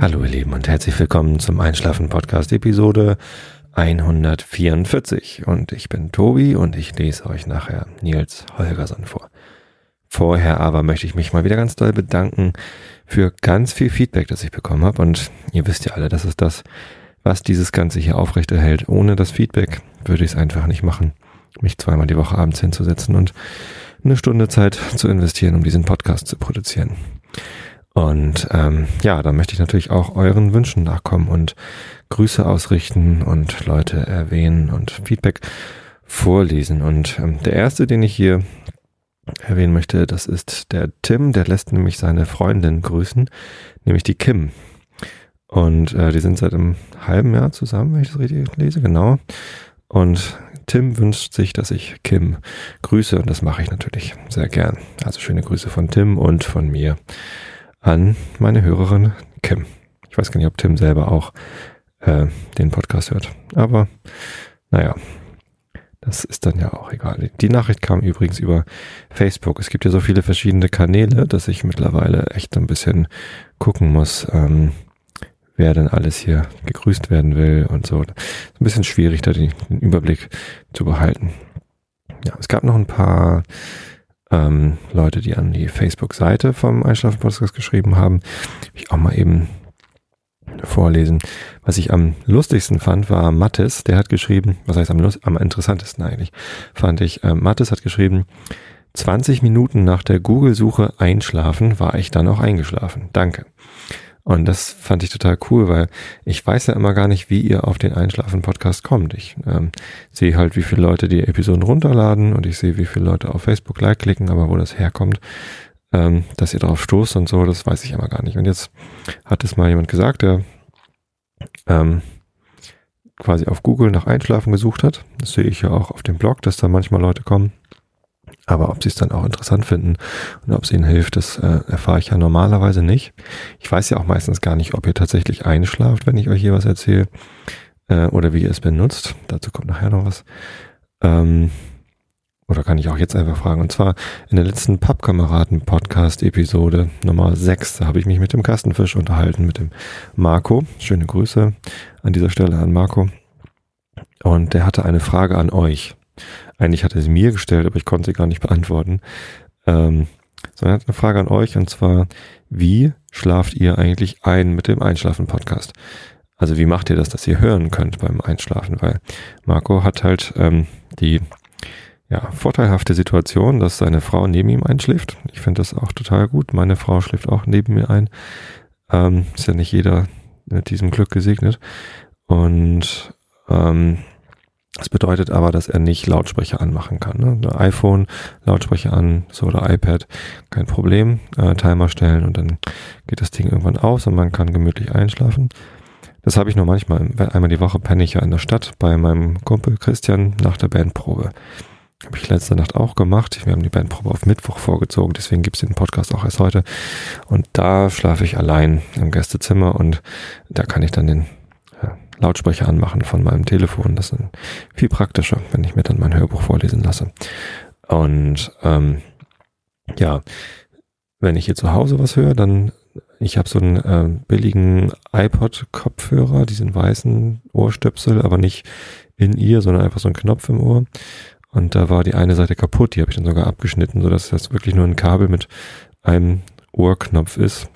Hallo ihr Lieben und herzlich willkommen zum Einschlafen Podcast Episode 144 und ich bin Tobi und ich lese euch nachher Nils Holgersson vor. Vorher aber möchte ich mich mal wieder ganz doll bedanken für ganz viel Feedback, das ich bekommen habe und ihr wisst ja alle, das ist das, was dieses Ganze hier aufrechterhält. Ohne das Feedback würde ich es einfach nicht machen, mich zweimal die Woche abends hinzusetzen und eine Stunde Zeit zu investieren, um diesen Podcast zu produzieren. Und ähm, ja, da möchte ich natürlich auch euren Wünschen nachkommen und Grüße ausrichten und Leute erwähnen und Feedback vorlesen. Und ähm, der erste, den ich hier erwähnen möchte, das ist der Tim, der lässt nämlich seine Freundin grüßen, nämlich die Kim. Und äh, die sind seit einem halben Jahr zusammen, wenn ich das richtig lese, genau. Und Tim wünscht sich, dass ich Kim grüße und das mache ich natürlich sehr gern. Also schöne Grüße von Tim und von mir an meine Hörerin Kim. Ich weiß gar nicht, ob Tim selber auch äh, den Podcast hört. Aber naja, das ist dann ja auch egal. Die Nachricht kam übrigens über Facebook. Es gibt ja so viele verschiedene Kanäle, dass ich mittlerweile echt ein bisschen gucken muss, ähm, wer denn alles hier gegrüßt werden will und so. Ist ein bisschen schwierig, da den, den Überblick zu behalten. Ja, es gab noch ein paar ähm, Leute, die an die Facebook-Seite vom Einschlafen-Podcast geschrieben haben. Ich auch mal eben vorlesen. Was ich am lustigsten fand, war Mattes. Der hat geschrieben, was heißt am, am interessantesten eigentlich, fand ich, äh, Mattes hat geschrieben, 20 Minuten nach der Google-Suche einschlafen war ich dann auch eingeschlafen. Danke. Und das fand ich total cool, weil ich weiß ja immer gar nicht, wie ihr auf den Einschlafen-Podcast kommt. Ich ähm, sehe halt, wie viele Leute die Episoden runterladen und ich sehe, wie viele Leute auf Facebook like klicken, aber wo das herkommt, ähm, dass ihr darauf stoßt und so, das weiß ich immer gar nicht. Und jetzt hat es mal jemand gesagt, der ähm, quasi auf Google nach Einschlafen gesucht hat. Das sehe ich ja auch auf dem Blog, dass da manchmal Leute kommen aber ob sie es dann auch interessant finden und ob es ihnen hilft, das äh, erfahre ich ja normalerweise nicht. Ich weiß ja auch meistens gar nicht, ob ihr tatsächlich einschlaft, wenn ich euch hier was erzähle, äh, oder wie ihr es benutzt. Dazu kommt nachher noch was. Ähm, oder kann ich auch jetzt einfach fragen. Und zwar in der letzten Pappkameraden-Podcast-Episode Nummer 6, da habe ich mich mit dem Kastenfisch unterhalten, mit dem Marco. Schöne Grüße an dieser Stelle an Marco. Und der hatte eine Frage an euch. Eigentlich hat er sie mir gestellt, aber ich konnte sie gar nicht beantworten. Ähm, sondern er hat eine Frage an euch und zwar, wie schlaft ihr eigentlich ein mit dem Einschlafen-Podcast? Also wie macht ihr das, dass ihr hören könnt beim Einschlafen? Weil Marco hat halt ähm, die ja, vorteilhafte Situation, dass seine Frau neben ihm einschläft. Ich finde das auch total gut. Meine Frau schläft auch neben mir ein. Ähm, ist ja nicht jeder mit diesem Glück gesegnet. Und ähm, das bedeutet aber, dass er nicht Lautsprecher anmachen kann. Ne? iPhone, Lautsprecher an, so oder iPad, kein Problem. Äh, Timer stellen und dann geht das Ding irgendwann aus und man kann gemütlich einschlafen. Das habe ich nur manchmal. Einmal die Woche penne ich ja in der Stadt bei meinem Kumpel Christian nach der Bandprobe. Habe ich letzte Nacht auch gemacht. Wir haben die Bandprobe auf Mittwoch vorgezogen, deswegen gibt es den Podcast auch erst heute. Und da schlafe ich allein im Gästezimmer und da kann ich dann den Lautsprecher anmachen von meinem Telefon. Das ist viel praktischer, wenn ich mir dann mein Hörbuch vorlesen lasse. Und ähm, ja, wenn ich hier zu Hause was höre, dann ich habe so einen äh, billigen iPod-Kopfhörer, diesen weißen Ohrstöpsel, aber nicht in ihr, sondern einfach so ein Knopf im Ohr. Und da war die eine Seite kaputt, die habe ich dann sogar abgeschnitten, sodass das wirklich nur ein Kabel mit einem Ohrknopf ist.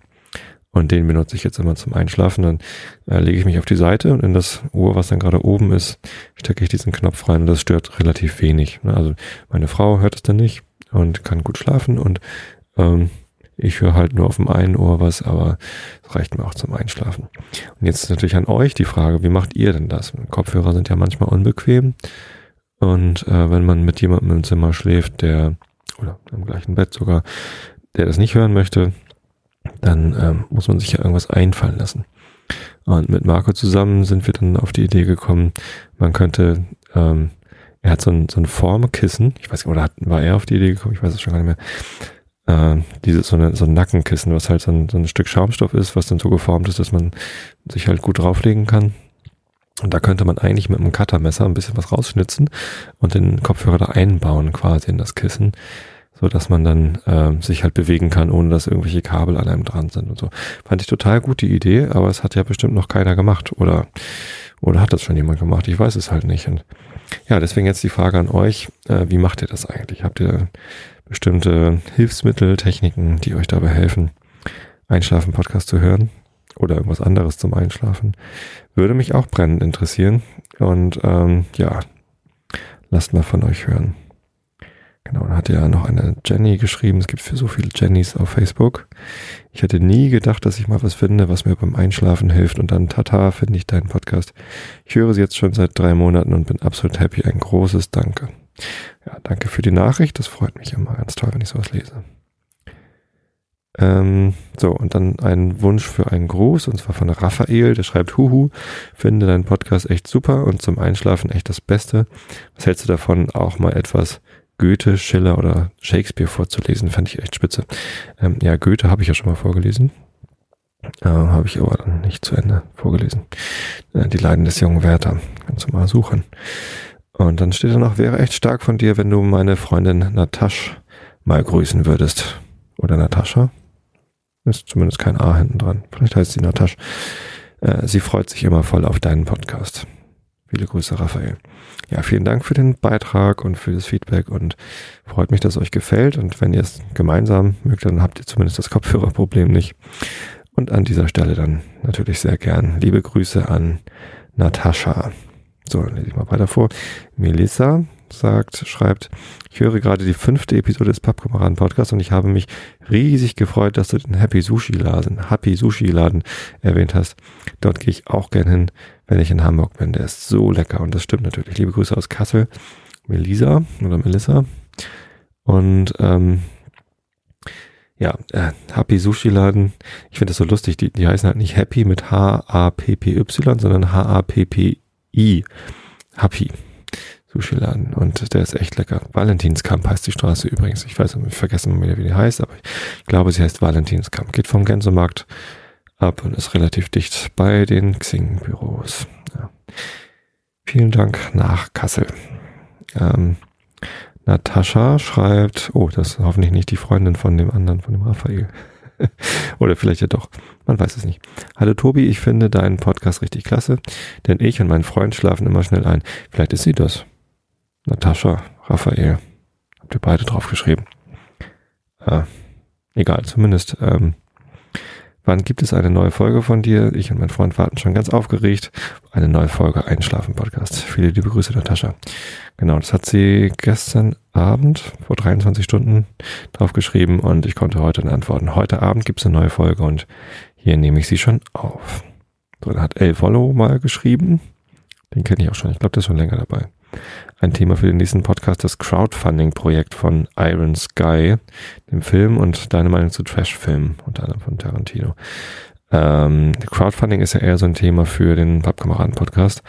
Und den benutze ich jetzt immer zum Einschlafen. Dann äh, lege ich mich auf die Seite und in das Ohr, was dann gerade oben ist, stecke ich diesen Knopf rein und das stört relativ wenig. Ne? Also meine Frau hört es dann nicht und kann gut schlafen und ähm, ich höre halt nur auf dem einen Ohr was, aber es reicht mir auch zum Einschlafen. Und jetzt ist natürlich an euch die Frage, wie macht ihr denn das? Kopfhörer sind ja manchmal unbequem. Und äh, wenn man mit jemandem im Zimmer schläft, der, oder im gleichen Bett sogar, der das nicht hören möchte, dann ähm, muss man sich ja irgendwas einfallen lassen. Und mit Marco zusammen sind wir dann auf die Idee gekommen, man könnte, ähm, er hat so ein, so ein Formkissen, ich weiß nicht, oder hat, war er auf die Idee gekommen, ich weiß es schon gar nicht mehr, äh, dieses, so, eine, so ein Nackenkissen, was halt so ein, so ein Stück Schaumstoff ist, was dann so geformt ist, dass man sich halt gut drauflegen kann. Und da könnte man eigentlich mit einem Cuttermesser ein bisschen was rausschnitzen und den Kopfhörer da einbauen quasi in das Kissen so dass man dann äh, sich halt bewegen kann, ohne dass irgendwelche Kabel an einem dran sind und so. Fand ich total gute Idee, aber es hat ja bestimmt noch keiner gemacht oder oder hat das schon jemand gemacht? Ich weiß es halt nicht. Und ja, deswegen jetzt die Frage an euch: äh, Wie macht ihr das eigentlich? Habt ihr bestimmte Hilfsmittel, Techniken, die euch dabei helfen, Einschlafen-Podcast zu hören oder irgendwas anderes zum Einschlafen? Würde mich auch brennend interessieren. Und ähm, ja, lasst mal von euch hören. Genau, da hat ja noch eine Jenny geschrieben. Es gibt für so viele Jennys auf Facebook. Ich hätte nie gedacht, dass ich mal was finde, was mir beim Einschlafen hilft. Und dann, tata, finde ich deinen Podcast. Ich höre sie jetzt schon seit drei Monaten und bin absolut happy. Ein großes Danke. Ja, danke für die Nachricht. Das freut mich immer ganz toll, wenn ich sowas lese. Ähm, so, und dann ein Wunsch für einen Gruß, und zwar von Raphael, der schreibt, Huhu, finde deinen Podcast echt super und zum Einschlafen echt das Beste. Was hältst du davon, auch mal etwas Goethe, Schiller oder Shakespeare vorzulesen? Fand ich echt spitze. Ähm, ja, Goethe habe ich ja schon mal vorgelesen. Äh, habe ich aber dann nicht zu Ende vorgelesen. Äh, die Leiden des jungen Werther. Kannst du mal suchen. Und dann steht da noch, wäre echt stark von dir, wenn du meine Freundin Natasch mal grüßen würdest. Oder Natascha. Ist zumindest kein A hinten dran. Vielleicht heißt sie Natasch. Äh, sie freut sich immer voll auf deinen Podcast. Viele Grüße, Raphael. Ja, vielen Dank für den Beitrag und für das Feedback und freut mich, dass es euch gefällt. Und wenn ihr es gemeinsam mögt, dann habt ihr zumindest das Kopfhörerproblem nicht. Und an dieser Stelle dann natürlich sehr gern liebe Grüße an Natascha. So, dann lese ich mal weiter vor. Melissa sagt, schreibt, ich höre gerade die fünfte Episode des Pappkameraden Podcasts und ich habe mich riesig gefreut, dass du den Happy Sushi Laden, Happy Sushi Laden erwähnt hast. Dort gehe ich auch gern hin, wenn ich in Hamburg bin. Der ist so lecker und das stimmt natürlich. Liebe Grüße aus Kassel, Melisa oder Melissa. Und ähm, ja, äh, Happy Sushi Laden. Ich finde das so lustig. Die, die heißen halt nicht Happy mit H-A-P-P-Y, sondern H-A-P-P-I. Happy. Sushi-Laden und der ist echt lecker. Valentinskamp heißt die Straße übrigens. Ich weiß, ich vergesse mal wieder, wie die heißt, aber ich glaube, sie heißt Valentinskamp. Geht vom Gänsemarkt ab und ist relativ dicht bei den Xing-Büros. Ja. Vielen Dank nach Kassel. Ähm, Natascha schreibt, oh, das ist hoffentlich nicht die Freundin von dem anderen, von dem Raphael. Oder vielleicht ja doch. Man weiß es nicht. Hallo Tobi, ich finde deinen Podcast richtig klasse, denn ich und mein Freund schlafen immer schnell ein. Vielleicht ist sie das. Natascha, Raphael. Habt ihr beide drauf geschrieben? Äh, egal, zumindest. Ähm, wann gibt es eine neue Folge von dir? Ich und mein Freund warten schon ganz aufgeregt. Eine neue Folge Einschlafen Podcast. Viele liebe Grüße, Natascha. Genau, das hat sie gestern Abend, vor 23 Stunden, drauf geschrieben und ich konnte heute antworten. Heute Abend gibt es eine neue Folge und hier nehme ich sie schon auf. So, dann hat El Follow mal geschrieben. Den kenne ich auch schon. Ich glaube, der ist schon länger dabei ein Thema für den nächsten Podcast, das Crowdfunding-Projekt von Iron Sky, dem Film und deine Meinung zu Trash-Filmen, unter anderem von Tarantino. Ähm, Crowdfunding ist ja eher so ein Thema für den Pappkameraden-Podcast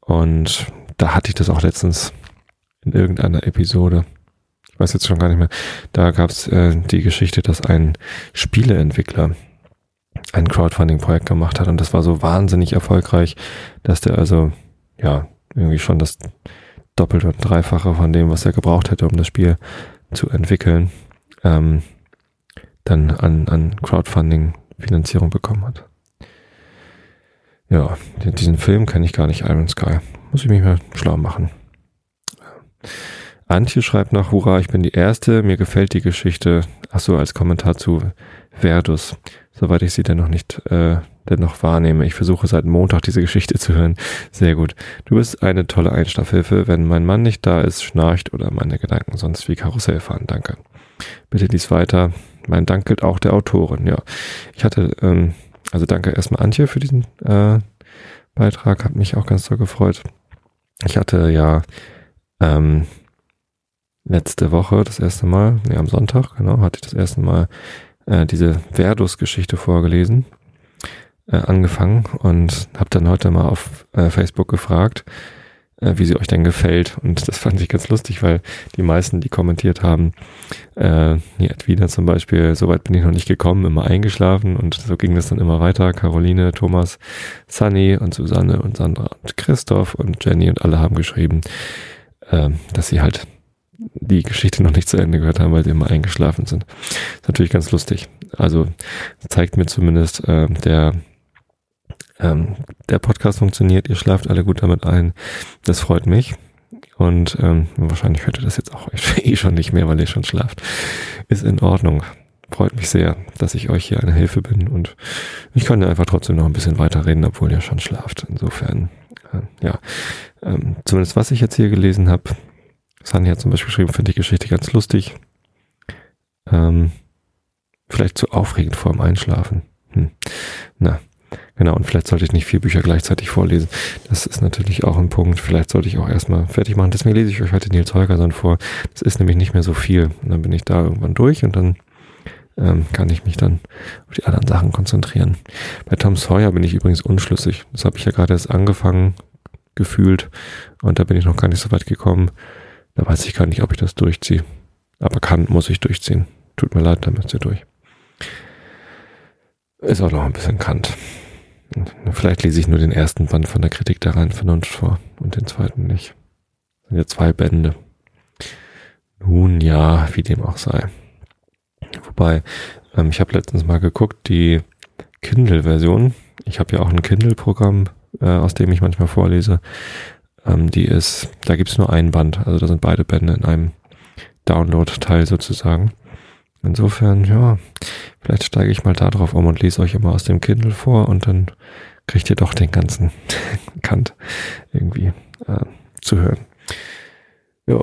und da hatte ich das auch letztens in irgendeiner Episode. Ich weiß jetzt schon gar nicht mehr. Da gab es äh, die Geschichte, dass ein Spieleentwickler ein Crowdfunding-Projekt gemacht hat und das war so wahnsinnig erfolgreich, dass der also ja irgendwie schon das Doppelte und Dreifache von dem, was er gebraucht hätte, um das Spiel zu entwickeln, ähm, dann an, an Crowdfunding-Finanzierung bekommen hat. Ja, diesen Film kenne ich gar nicht, Iron Sky. Muss ich mich mal schlau machen. Antje schreibt noch, hurra, ich bin die Erste, mir gefällt die Geschichte. Ach so, als Kommentar zu Verdus, soweit ich sie denn noch nicht äh, dennoch wahrnehme. Ich versuche seit Montag diese Geschichte zu hören. Sehr gut. Du bist eine tolle Einschlafhilfe. Wenn mein Mann nicht da ist, schnarcht oder meine Gedanken sonst wie Karussell fahren. Danke. Bitte lies weiter. Mein Dank gilt auch der Autorin. Ja, ich hatte, ähm, also danke erstmal Antje für diesen äh, Beitrag. Hat mich auch ganz toll gefreut. Ich hatte ja ähm, letzte Woche das erste Mal, nee, am Sonntag, genau, hatte ich das erste Mal äh, diese Verdus-Geschichte vorgelesen äh, angefangen und habe dann heute mal auf äh, Facebook gefragt, äh, wie sie euch denn gefällt. Und das fand ich ganz lustig, weil die meisten, die kommentiert haben, äh, die Edwina zum Beispiel, soweit bin ich noch nicht gekommen, immer eingeschlafen und so ging das dann immer weiter. Caroline, Thomas, Sunny und Susanne und Sandra und Christoph und Jenny und alle haben geschrieben, äh, dass sie halt die Geschichte noch nicht zu Ende gehört haben, weil sie immer eingeschlafen sind. Ist natürlich ganz lustig. Also zeigt mir zumindest, äh, der, ähm, der Podcast funktioniert, ihr schlaft alle gut damit ein. Das freut mich. Und ähm, wahrscheinlich hört ihr das jetzt auch eh schon nicht mehr, weil ihr schon schlaft. Ist in Ordnung. Freut mich sehr, dass ich euch hier eine Hilfe bin und ich kann ja einfach trotzdem noch ein bisschen weiterreden, obwohl ihr schon schlaft. Insofern, äh, ja, ähm, zumindest was ich jetzt hier gelesen habe, Sani hat zum Beispiel geschrieben, finde die Geschichte ganz lustig. Ähm, vielleicht zu aufregend vor dem Einschlafen. Hm. Na, genau. Und vielleicht sollte ich nicht vier Bücher gleichzeitig vorlesen. Das ist natürlich auch ein Punkt. Vielleicht sollte ich auch erstmal fertig machen. Deswegen lese ich euch heute Nils Holgersson vor. Das ist nämlich nicht mehr so viel. Und dann bin ich da irgendwann durch und dann ähm, kann ich mich dann auf die anderen Sachen konzentrieren. Bei Tom Sawyer bin ich übrigens unschlüssig. Das habe ich ja gerade erst angefangen, gefühlt. Und da bin ich noch gar nicht so weit gekommen. Da weiß ich gar nicht, ob ich das durchziehe. Aber kann, muss ich durchziehen. Tut mir leid, da müsst ihr durch. Ist auch noch ein bisschen Kant. Vielleicht lese ich nur den ersten Band von der Kritik der reinen Vernunft vor und den zweiten nicht. Das sind ja zwei Bände. Nun ja, wie dem auch sei. Wobei, ähm, ich habe letztens mal geguckt, die Kindle-Version. Ich habe ja auch ein Kindle-Programm, äh, aus dem ich manchmal vorlese. Ähm, die ist, da gibt's nur ein Band, also da sind beide Bände in einem Download-Teil sozusagen. Insofern, ja, vielleicht steige ich mal da drauf um und lese euch immer aus dem Kindle vor und dann kriegt ihr doch den ganzen Kant irgendwie äh, zu hören. Ja,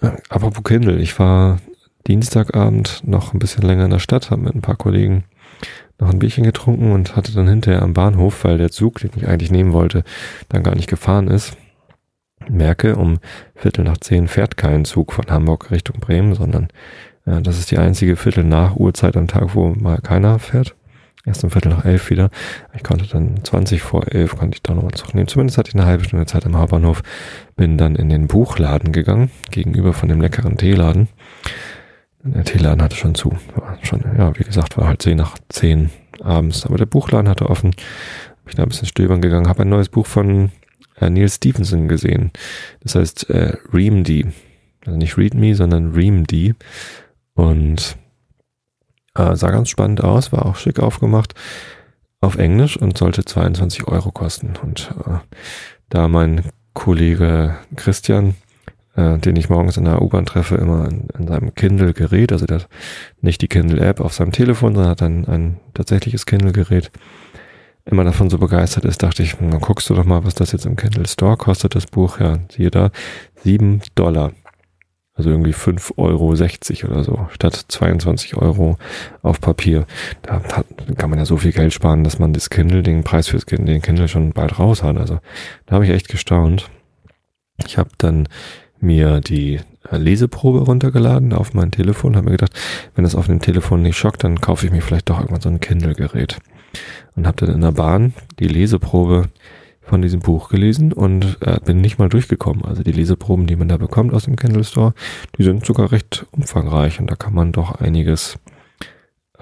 äh, apropos Kindle, ich war Dienstagabend noch ein bisschen länger in der Stadt, habe mit ein paar Kollegen noch ein Bierchen getrunken und hatte dann hinterher am Bahnhof, weil der Zug, den ich eigentlich nehmen wollte, dann gar nicht gefahren ist, merke, um Viertel nach zehn fährt kein Zug von Hamburg Richtung Bremen, sondern äh, das ist die einzige Viertel nach Uhrzeit am Tag, wo mal keiner fährt. Erst um Viertel nach elf wieder. Ich konnte dann 20 vor elf, konnte ich da nochmal zurücknehmen. Zumindest hatte ich eine halbe Stunde Zeit am Hauptbahnhof. Bin dann in den Buchladen gegangen, gegenüber von dem leckeren Teeladen. Der Teeladen hatte schon zu. War schon, ja, wie gesagt, war halt zehn nach zehn abends. Aber der Buchladen hatte offen. Bin da ein bisschen stöbern gegangen, habe ein neues Buch von äh, Neil Stevenson gesehen. Das heißt äh, Reamd. Also nicht Read Me, sondern Reamd. Und äh, sah ganz spannend aus, war auch schick aufgemacht auf Englisch und sollte 22 Euro kosten. Und äh, da mein Kollege Christian, äh, den ich morgens in der U-Bahn treffe, immer in, in seinem Kindle-Gerät, also der nicht die Kindle-App auf seinem Telefon, sondern hat ein, ein tatsächliches Kindle-Gerät, immer davon so begeistert ist, dachte ich, dann guckst du doch mal, was das jetzt im Kindle Store kostet, das Buch. Ja, siehe da, sieben Dollar. Also irgendwie fünf Euro sechzig oder so, statt 22 Euro auf Papier. Da kann man ja so viel Geld sparen, dass man das Kindle, den Preis Kindle, den Kindle schon bald raus hat. Also da habe ich echt gestaunt. Ich habe dann mir die äh, Leseprobe runtergeladen auf mein Telefon, habe mir gedacht, wenn das auf dem Telefon nicht schockt, dann kaufe ich mir vielleicht doch irgendwann so ein Kindle-Gerät und habe dann in der Bahn die Leseprobe von diesem Buch gelesen und äh, bin nicht mal durchgekommen. Also die Leseproben, die man da bekommt aus dem Kindle Store, die sind sogar recht umfangreich und da kann man doch einiges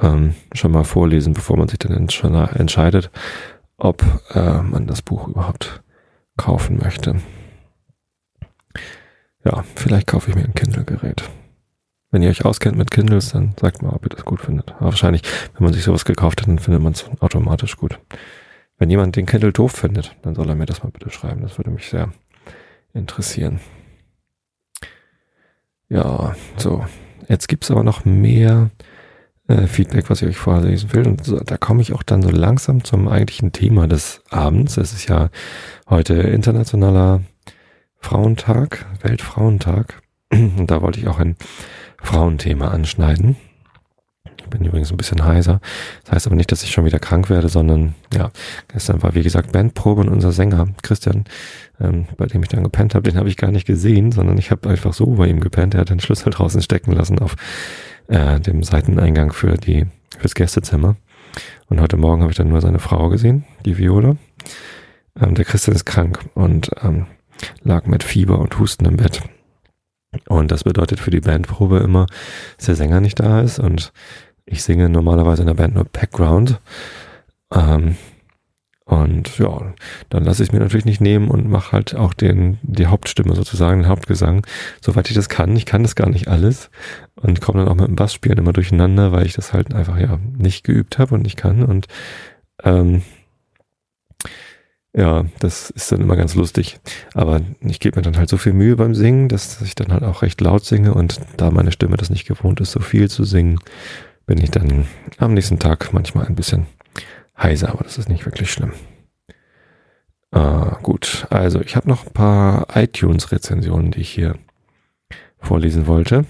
ähm, schon mal vorlesen, bevor man sich dann entsch entscheidet, ob äh, man das Buch überhaupt kaufen möchte. Ja, vielleicht kaufe ich mir ein Kindle-Gerät. Wenn ihr euch auskennt mit Kindles, dann sagt mal, ob ihr das gut findet. Aber wahrscheinlich, wenn man sich sowas gekauft hat, dann findet man es automatisch gut. Wenn jemand den Kindle doof findet, dann soll er mir das mal bitte schreiben. Das würde mich sehr interessieren. Ja, so. Jetzt gibt's aber noch mehr äh, Feedback, was ich euch vorlesen will. Und so, da komme ich auch dann so langsam zum eigentlichen Thema des Abends. Es ist ja heute internationaler Frauentag, Weltfrauentag. Und da wollte ich auch ein Frauenthema anschneiden. Bin übrigens ein bisschen heiser. Das heißt aber nicht, dass ich schon wieder krank werde, sondern ja, gestern war wie gesagt Bandprobe und unser Sänger Christian, ähm, bei dem ich dann gepennt habe, den habe ich gar nicht gesehen, sondern ich habe einfach so bei ihm gepennt. Er hat den Schlüssel draußen stecken lassen auf äh, dem Seiteneingang für die fürs Gästezimmer. Und heute Morgen habe ich dann nur seine Frau gesehen, die Viola. Ähm, der Christian ist krank und ähm, lag mit Fieber und Husten im Bett. Und das bedeutet für die Bandprobe immer, dass der Sänger nicht da ist und ich singe normalerweise in der Band nur Background. Ähm, Und ja, dann lasse ich mir natürlich nicht nehmen und mache halt auch den, die Hauptstimme sozusagen, den Hauptgesang, soweit ich das kann. Ich kann das gar nicht alles und komme dann auch mit dem Bassspielen immer durcheinander, weil ich das halt einfach ja nicht geübt habe und nicht kann. Und ähm, ja, das ist dann immer ganz lustig. Aber ich gebe mir dann halt so viel Mühe beim Singen, dass ich dann halt auch recht laut singe und da meine Stimme das nicht gewohnt ist, so viel zu singen, bin ich dann am nächsten Tag manchmal ein bisschen heiser, aber das ist nicht wirklich schlimm. Ah, gut, also ich habe noch ein paar iTunes-Rezensionen, die ich hier vorlesen wollte.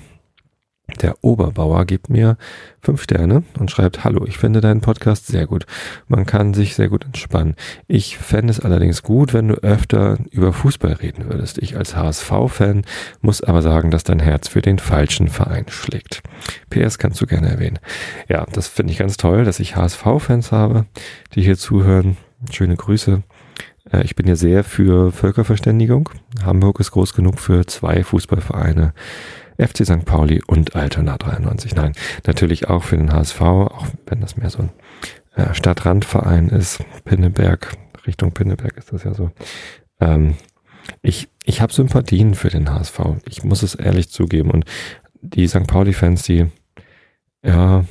Der Oberbauer gibt mir fünf Sterne und schreibt, hallo, ich finde deinen Podcast sehr gut. Man kann sich sehr gut entspannen. Ich fände es allerdings gut, wenn du öfter über Fußball reden würdest. Ich als HSV-Fan muss aber sagen, dass dein Herz für den falschen Verein schlägt. PS kannst du gerne erwähnen. Ja, das finde ich ganz toll, dass ich HSV-Fans habe, die hier zuhören. Schöne Grüße. Äh, ich bin ja sehr für Völkerverständigung. Hamburg ist groß genug für zwei Fußballvereine FC St. Pauli und Altona 93. Nein, natürlich auch für den HSV, auch wenn das mehr so ein äh, Stadtrandverein ist. Pinneberg, Richtung Pinneberg ist das ja so. Ähm, ich ich habe Sympathien für den HSV. Ich muss es ehrlich zugeben. Und die St. Pauli-Fans, die, ja,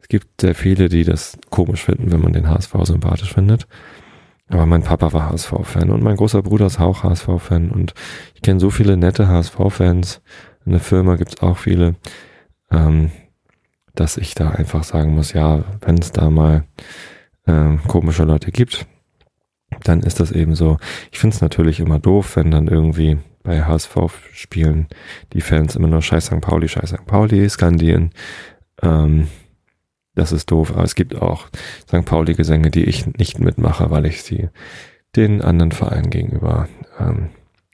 es gibt sehr viele, die das komisch finden, wenn man den HSV sympathisch findet. Aber mein Papa war HSV-Fan und mein großer Bruder ist auch HSV-Fan und ich kenne so viele nette HSV-Fans in der Firma gibt es auch viele, ähm, dass ich da einfach sagen muss, ja, wenn es da mal ähm, komische Leute gibt, dann ist das eben so. Ich finde es natürlich immer doof, wenn dann irgendwie bei HSV-Spielen die Fans immer nur Scheiß St. Pauli, Scheiß St. Pauli skandieren. Ähm, das ist doof, aber es gibt auch St. Pauli-Gesänge, die ich nicht mitmache, weil ich sie den anderen Vereinen gegenüber ähm,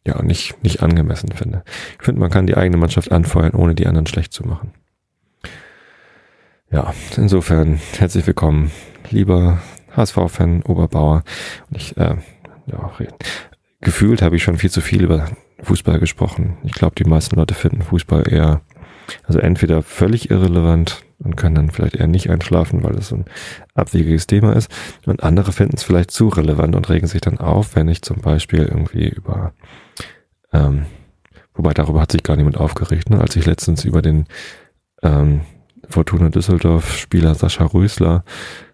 ja, nicht, nicht angemessen finde. Ich finde, man kann die eigene Mannschaft anfeuern, ohne die anderen schlecht zu machen. Ja, insofern herzlich willkommen, lieber HSV-Fan Oberbauer. Und ich, äh, ja, gefühlt habe ich schon viel zu viel über Fußball gesprochen. Ich glaube, die meisten Leute finden Fußball eher, also entweder völlig irrelevant und können dann vielleicht eher nicht einschlafen, weil es so ein abwegiges Thema ist. Und andere finden es vielleicht zu relevant und regen sich dann auf, wenn ich zum Beispiel irgendwie über ähm, wobei darüber hat sich gar niemand aufgeregt. Ne? Als ich letztens über den ähm, Fortuna Düsseldorf-Spieler Sascha Rösler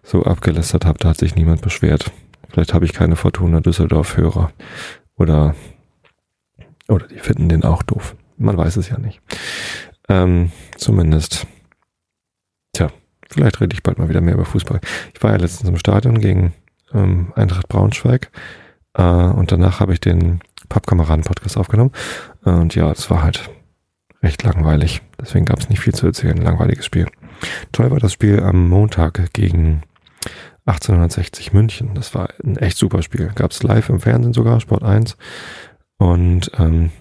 so abgelästert habe, da hat sich niemand beschwert. Vielleicht habe ich keine Fortuna Düsseldorf-Hörer. Oder, oder die finden den auch doof. Man weiß es ja nicht. Ähm, zumindest. Tja, vielleicht rede ich bald mal wieder mehr über Fußball. Ich war ja letztens im Stadion gegen ähm, Eintracht Braunschweig. Äh, und danach habe ich den Pappkameraden-Podcast aufgenommen. Und ja, es war halt recht langweilig. Deswegen gab es nicht viel zu erzählen. Langweiliges Spiel. Toll war das Spiel am Montag gegen 1860 München. Das war ein echt super Spiel. Gab es live im Fernsehen sogar, Sport 1. Und ähm,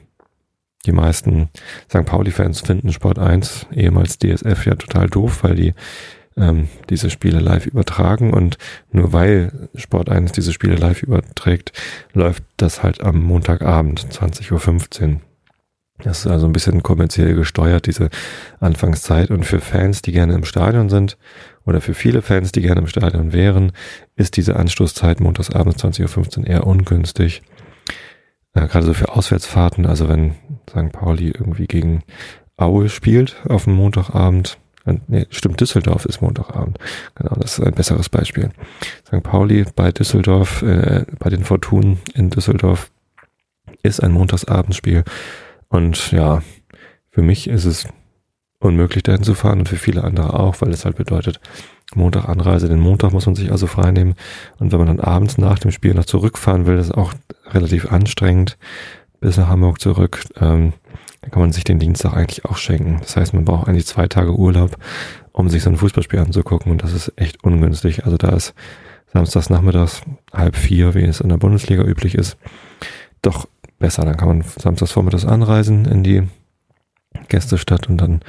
die meisten St. Pauli-Fans finden Sport 1, ehemals DSF, ja total doof, weil die ähm, diese Spiele live übertragen und nur weil Sport 1 diese Spiele live überträgt, läuft das halt am Montagabend 20.15 Uhr. Das ist also ein bisschen kommerziell gesteuert, diese Anfangszeit. Und für Fans, die gerne im Stadion sind, oder für viele Fans, die gerne im Stadion wären, ist diese Anstoßzeit montagsabends 20.15 Uhr eher ungünstig. Ja, gerade so für Auswärtsfahrten, also wenn St. Pauli irgendwie gegen Aue spielt auf dem Montagabend, Nee, stimmt, Düsseldorf ist Montagabend. Genau, das ist ein besseres Beispiel. St. Pauli bei Düsseldorf, äh, bei den Fortunen in Düsseldorf ist ein Montagsabendspiel. Und ja, für mich ist es unmöglich dahin zu fahren und für viele andere auch, weil es halt bedeutet, Montag Anreise, den Montag muss man sich also freinehmen. Und wenn man dann abends nach dem Spiel noch zurückfahren will, ist es auch relativ anstrengend bis nach Hamburg zurück. Ähm, dann kann man sich den Dienstag eigentlich auch schenken. Das heißt, man braucht eigentlich zwei Tage Urlaub, um sich so ein Fußballspiel anzugucken und das ist echt ungünstig. Also da ist samstags nachmittags halb vier, wie es in der Bundesliga üblich ist, doch besser. Dann kann man samstags vormittags anreisen in die Gästestadt und dann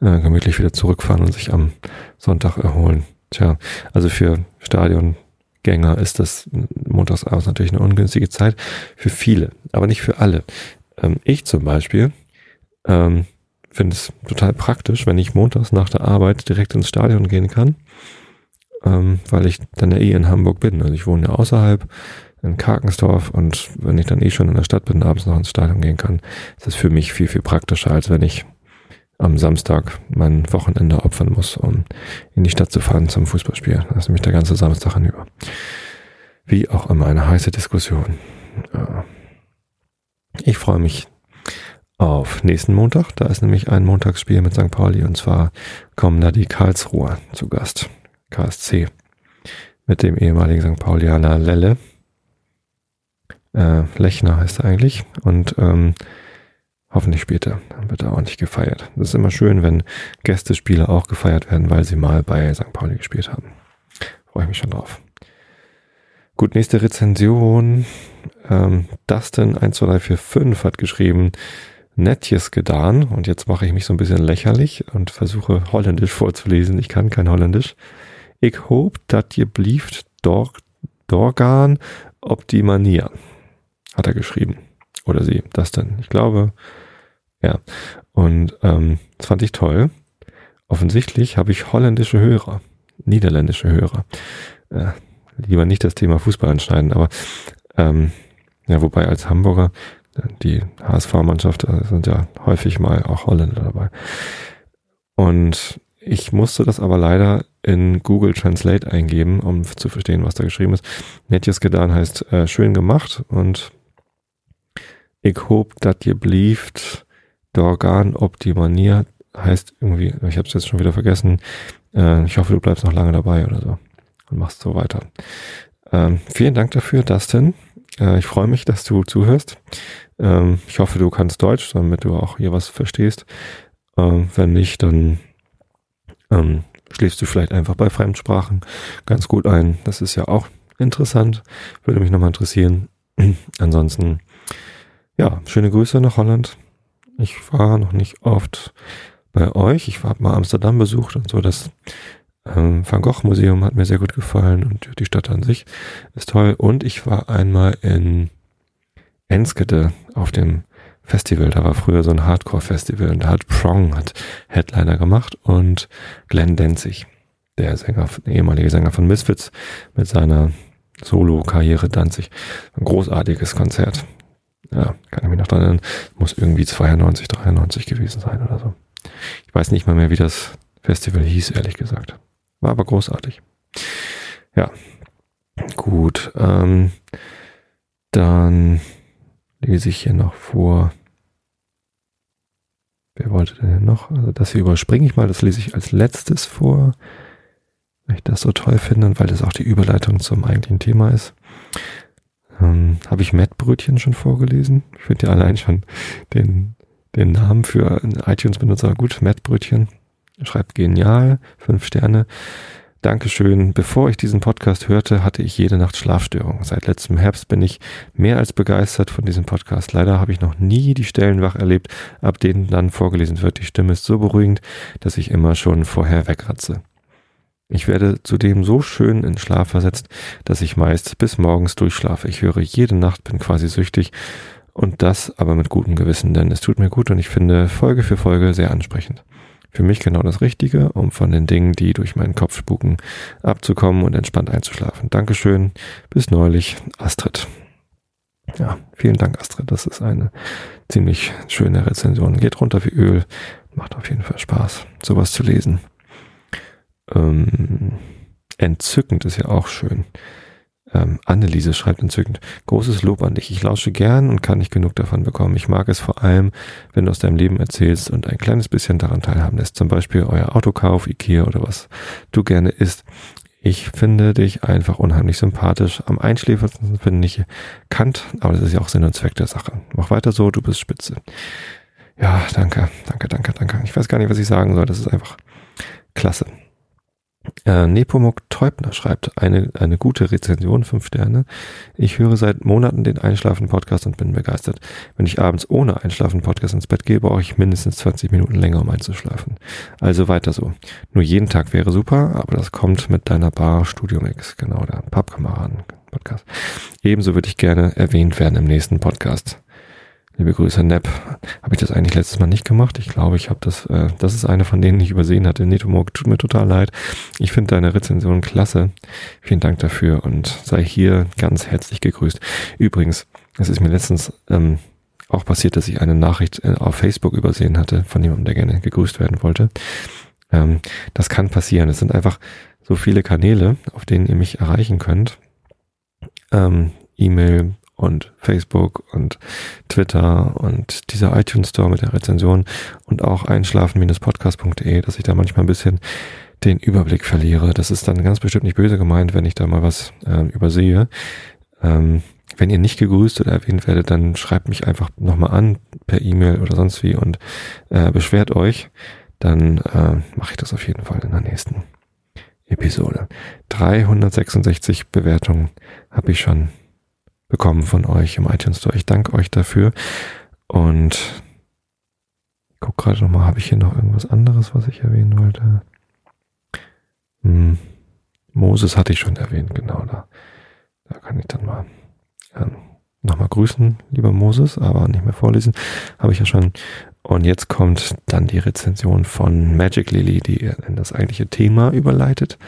äh, gemütlich wieder zurückfahren und sich am Sonntag erholen. Tja, also für Stadiongänger ist das montagsabends natürlich eine ungünstige Zeit. Für viele, aber nicht für alle. Ähm, ich zum Beispiel ähm, finde es total praktisch, wenn ich montags nach der Arbeit direkt ins Stadion gehen kann ähm, weil ich dann ja eh in Hamburg bin. Also ich wohne ja außerhalb in Karkensdorf und wenn ich dann eh schon in der Stadt bin, abends noch ins Stadion gehen kann, ist das für mich viel, viel praktischer, als wenn ich am Samstag mein Wochenende opfern muss, um in die Stadt zu fahren zum Fußballspiel. Das ist nämlich der ganze Samstag hinüber. Wie auch immer, eine heiße Diskussion. Ich freue mich auf nächsten Montag. Da ist nämlich ein Montagsspiel mit St. Pauli und zwar kommen da die Karlsruher zu Gast. KSC. Mit dem ehemaligen St. Paulianer Lelle. Äh, Lechner heißt er eigentlich. Und ähm, hoffentlich später. Dann wird er ordentlich gefeiert. Das ist immer schön, wenn Gästespiele auch gefeiert werden, weil sie mal bei St. Pauli gespielt haben. Freue ich mich schon drauf. Gut, nächste Rezension. Ähm, Dustin 12345 hat geschrieben, Netjes gedan. Und jetzt mache ich mich so ein bisschen lächerlich und versuche Holländisch vorzulesen. Ich kann kein Holländisch. Ich hoop dat je blieft dor, dorgan op die Manier. Hat er geschrieben. Oder sie, das denn. Ich glaube, ja. Und ähm, das fand ich toll. Offensichtlich habe ich holländische Hörer, niederländische Hörer. Äh, lieber nicht das Thema Fußball anschneiden, aber ähm, ja, wobei als Hamburger, die HSV-Mannschaft, äh, sind ja häufig mal auch Holländer dabei. Und ich musste das aber leider in Google Translate eingeben, um zu verstehen, was da geschrieben ist. Netjes getan heißt äh, schön gemacht und ich hope, dat je blieft Dorgan op die Manier heißt irgendwie, ich habe es jetzt schon wieder vergessen. Äh, ich hoffe, du bleibst noch lange dabei oder so und machst so weiter. Ähm, vielen Dank dafür, Dustin. Äh, ich freue mich, dass du zuhörst. Ähm, ich hoffe, du kannst Deutsch, damit du auch hier was verstehst. Ähm, wenn nicht, dann ähm, schläfst du vielleicht einfach bei Fremdsprachen ganz gut ein. Das ist ja auch interessant. Würde mich nochmal interessieren. Ansonsten, ja, schöne Grüße nach Holland. Ich war noch nicht oft bei euch. Ich habe mal Amsterdam besucht und so. Das ähm, Van Gogh Museum hat mir sehr gut gefallen und die Stadt an sich ist toll. Und ich war einmal in Enskede auf dem Festival. Da war früher so ein Hardcore-Festival und da hat Prong hat Headliner gemacht und Glenn Denzig, der Sänger, ehemalige Sänger von Misfits mit seiner Solo-Karriere Danzig. Ein großartiges Konzert. Ja, kann ich mich noch dran erinnern. Muss irgendwie 92, 93 gewesen sein oder so. Ich weiß nicht mal mehr, wie das Festival hieß, ehrlich gesagt. War aber großartig. Ja, gut. Ähm, dann lese ich hier noch vor. Wer wollte denn hier noch? Also das hier überspringe ich mal, das lese ich als letztes vor, weil ich das so toll finde und weil das auch die Überleitung zum eigentlichen Thema ist. Ähm, Habe ich Mettbrötchen schon vorgelesen? Ich finde ja allein schon den, den Namen für iTunes-Benutzer gut. Mettbrötchen. Schreibt genial, fünf Sterne. Dankeschön. Bevor ich diesen Podcast hörte, hatte ich jede Nacht Schlafstörungen. Seit letztem Herbst bin ich mehr als begeistert von diesem Podcast. Leider habe ich noch nie die Stellen wach erlebt, ab denen dann vorgelesen wird. Die Stimme ist so beruhigend, dass ich immer schon vorher wegratze. Ich werde zudem so schön in Schlaf versetzt, dass ich meist bis morgens durchschlafe. Ich höre jede Nacht, bin quasi süchtig und das aber mit gutem Gewissen, denn es tut mir gut und ich finde Folge für Folge sehr ansprechend für mich genau das Richtige, um von den Dingen, die durch meinen Kopf spuken, abzukommen und entspannt einzuschlafen. Dankeschön. Bis neulich, Astrid. Ja, vielen Dank, Astrid. Das ist eine ziemlich schöne Rezension. Geht runter wie Öl. Macht auf jeden Fall Spaß, sowas zu lesen. Ähm, entzückend ist ja auch schön. Ähm, Anneliese schreibt entzückend. Großes Lob an dich. Ich lausche gern und kann nicht genug davon bekommen. Ich mag es vor allem, wenn du aus deinem Leben erzählst und ein kleines bisschen daran teilhaben lässt. Zum Beispiel euer Autokauf, Ikea oder was du gerne isst. Ich finde dich einfach unheimlich sympathisch. Am einschläferndsten finde ich Kant, aber das ist ja auch Sinn und Zweck der Sache. Mach weiter so, du bist spitze. Ja, danke, danke, danke, danke. Ich weiß gar nicht, was ich sagen soll. Das ist einfach klasse. Äh, Nepomuk Teubner schreibt eine, eine gute Rezension, fünf Sterne. Ich höre seit Monaten den Einschlafen-Podcast und bin begeistert. Wenn ich abends ohne Einschlafen-Podcast ins Bett gehe, brauche ich mindestens 20 Minuten länger, um einzuschlafen. Also weiter so. Nur jeden Tag wäre super, aber das kommt mit deiner Bar Studio Mix, genau, der Pappkameraden-Podcast. Ebenso würde ich gerne erwähnt werden im nächsten Podcast. Liebe Grüße, Nepp. Habe ich das eigentlich letztes Mal nicht gemacht? Ich glaube, ich habe das, äh, das ist eine von denen, die ich übersehen hatte. Netomorg, tut mir total leid. Ich finde deine Rezension klasse. Vielen Dank dafür und sei hier ganz herzlich gegrüßt. Übrigens, es ist mir letztens ähm, auch passiert, dass ich eine Nachricht äh, auf Facebook übersehen hatte von jemandem, der gerne gegrüßt werden wollte. Ähm, das kann passieren. Es sind einfach so viele Kanäle, auf denen ihr mich erreichen könnt. Ähm, E-Mail, und Facebook und Twitter und dieser iTunes Store mit der Rezension und auch einschlafen-podcast.de, dass ich da manchmal ein bisschen den Überblick verliere. Das ist dann ganz bestimmt nicht böse gemeint, wenn ich da mal was äh, übersehe. Ähm, wenn ihr nicht gegrüßt oder erwähnt werdet, dann schreibt mich einfach nochmal an per E-Mail oder sonst wie und äh, beschwert euch. Dann äh, mache ich das auf jeden Fall in der nächsten Episode. 366 Bewertungen habe ich schon bekommen von euch im iTunes Store. Ich danke euch dafür. Und ich guck gerade nochmal, habe ich hier noch irgendwas anderes, was ich erwähnen wollte? Hm. Moses hatte ich schon erwähnt, genau da. Da kann ich dann mal ähm, nochmal grüßen, lieber Moses, aber nicht mehr vorlesen. Habe ich ja schon. Und jetzt kommt dann die Rezension von Magic Lily, die in das eigentliche Thema überleitet.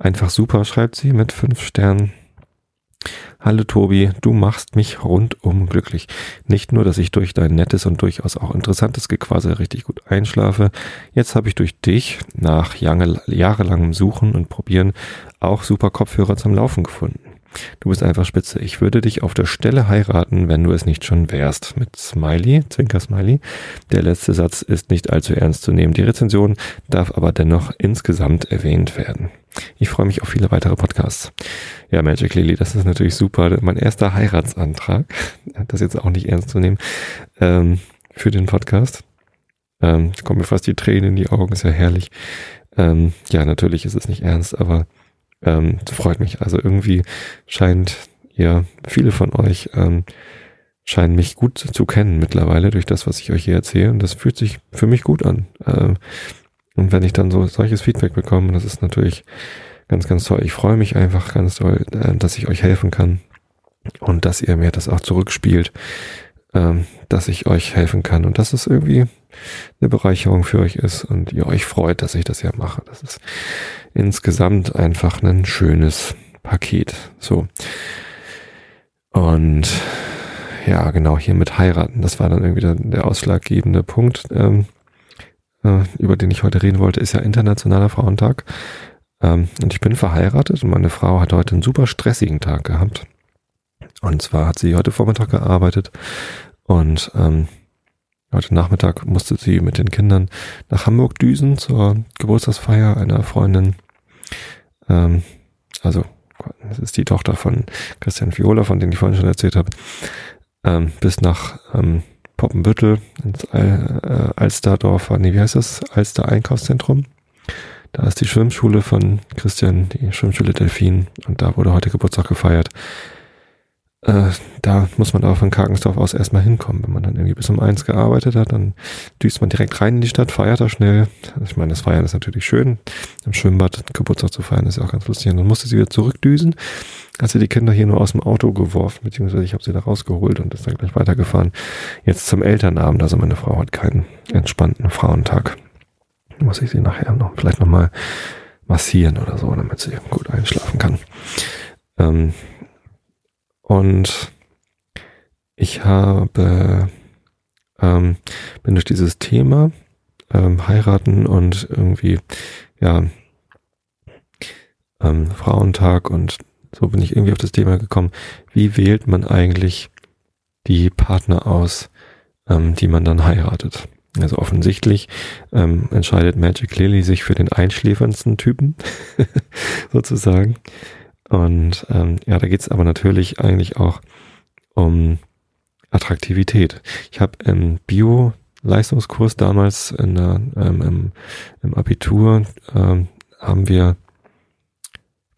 Einfach super, schreibt sie mit fünf Sternen. Hallo Tobi, du machst mich rundum glücklich. Nicht nur, dass ich durch dein nettes und durchaus auch interessantes Gequassel richtig gut einschlafe, jetzt habe ich durch dich nach jahrelangem Suchen und Probieren auch super Kopfhörer zum Laufen gefunden. Du bist einfach spitze. Ich würde dich auf der Stelle heiraten, wenn du es nicht schon wärst. Mit Smiley, Zwinker Smiley. Der letzte Satz ist nicht allzu ernst zu nehmen. Die Rezension darf aber dennoch insgesamt erwähnt werden. Ich freue mich auf viele weitere Podcasts. Ja, Magic Lily, das ist natürlich super. Mein erster Heiratsantrag, das jetzt auch nicht ernst zu nehmen, ähm, für den Podcast. Ähm, kommen mir fast die Tränen in die Augen, ist ja herrlich. Ähm, ja, natürlich ist es nicht ernst, aber ähm, freut mich. Also irgendwie scheint ja viele von euch ähm, scheinen mich gut zu kennen mittlerweile durch das, was ich euch hier erzähle. Und das fühlt sich für mich gut an. Ähm, und wenn ich dann so solches Feedback bekomme, das ist natürlich ganz, ganz toll. Ich freue mich einfach ganz toll, äh, dass ich euch helfen kann und dass ihr mir das auch zurückspielt, ähm, dass ich euch helfen kann und dass es irgendwie eine Bereicherung für euch ist und ihr euch freut, dass ich das ja mache. Das ist insgesamt einfach ein schönes Paket. So. Und ja, genau, hier mit heiraten, das war dann irgendwie der, der ausschlaggebende Punkt, ähm, äh, über den ich heute reden wollte, ist ja Internationaler Frauentag. Ähm, und ich bin verheiratet und meine Frau hat heute einen super stressigen Tag gehabt. Und zwar hat sie heute Vormittag gearbeitet und ähm, Heute Nachmittag musste sie mit den Kindern nach Hamburg düsen zur Geburtstagsfeier einer Freundin. Ähm, also, das ist die Tochter von Christian Viola, von dem ich vorhin schon erzählt habe. Ähm, bis nach ähm, Poppenbüttel ins Al äh, Alsterdorfer, nee, wie heißt das? Alster Einkaufszentrum. Da ist die Schwimmschule von Christian, die Schwimmschule Delfin. Und da wurde heute Geburtstag gefeiert. Äh, da muss man aber von Karkensdorf aus erstmal hinkommen. Wenn man dann irgendwie bis um eins gearbeitet hat, dann düst man direkt rein in die Stadt, feiert da schnell. Ich meine, das Feiern ist natürlich schön. Im Schwimmbad Geburtstag zu feiern ist ja auch ganz lustig. Und dann musste sie wieder zurückdüsen. Hat sie die Kinder hier nur aus dem Auto geworfen, beziehungsweise ich habe sie da rausgeholt und ist dann gleich weitergefahren. Jetzt zum Elternabend. Also meine Frau hat keinen entspannten Frauentag. Muss ich sie nachher noch, vielleicht nochmal massieren oder so, damit sie gut einschlafen kann. Ähm, und ich habe, ähm, bin durch dieses Thema ähm, heiraten und irgendwie, ja, ähm, Frauentag und so bin ich irgendwie auf das Thema gekommen. Wie wählt man eigentlich die Partner aus, ähm, die man dann heiratet? Also offensichtlich ähm, entscheidet Magic Lily sich für den einschläferndsten Typen, sozusagen. Und ähm, ja, da geht's aber natürlich eigentlich auch um Attraktivität. Ich habe im Bio-Leistungskurs damals in der, ähm, im, im Abitur ähm, haben wir,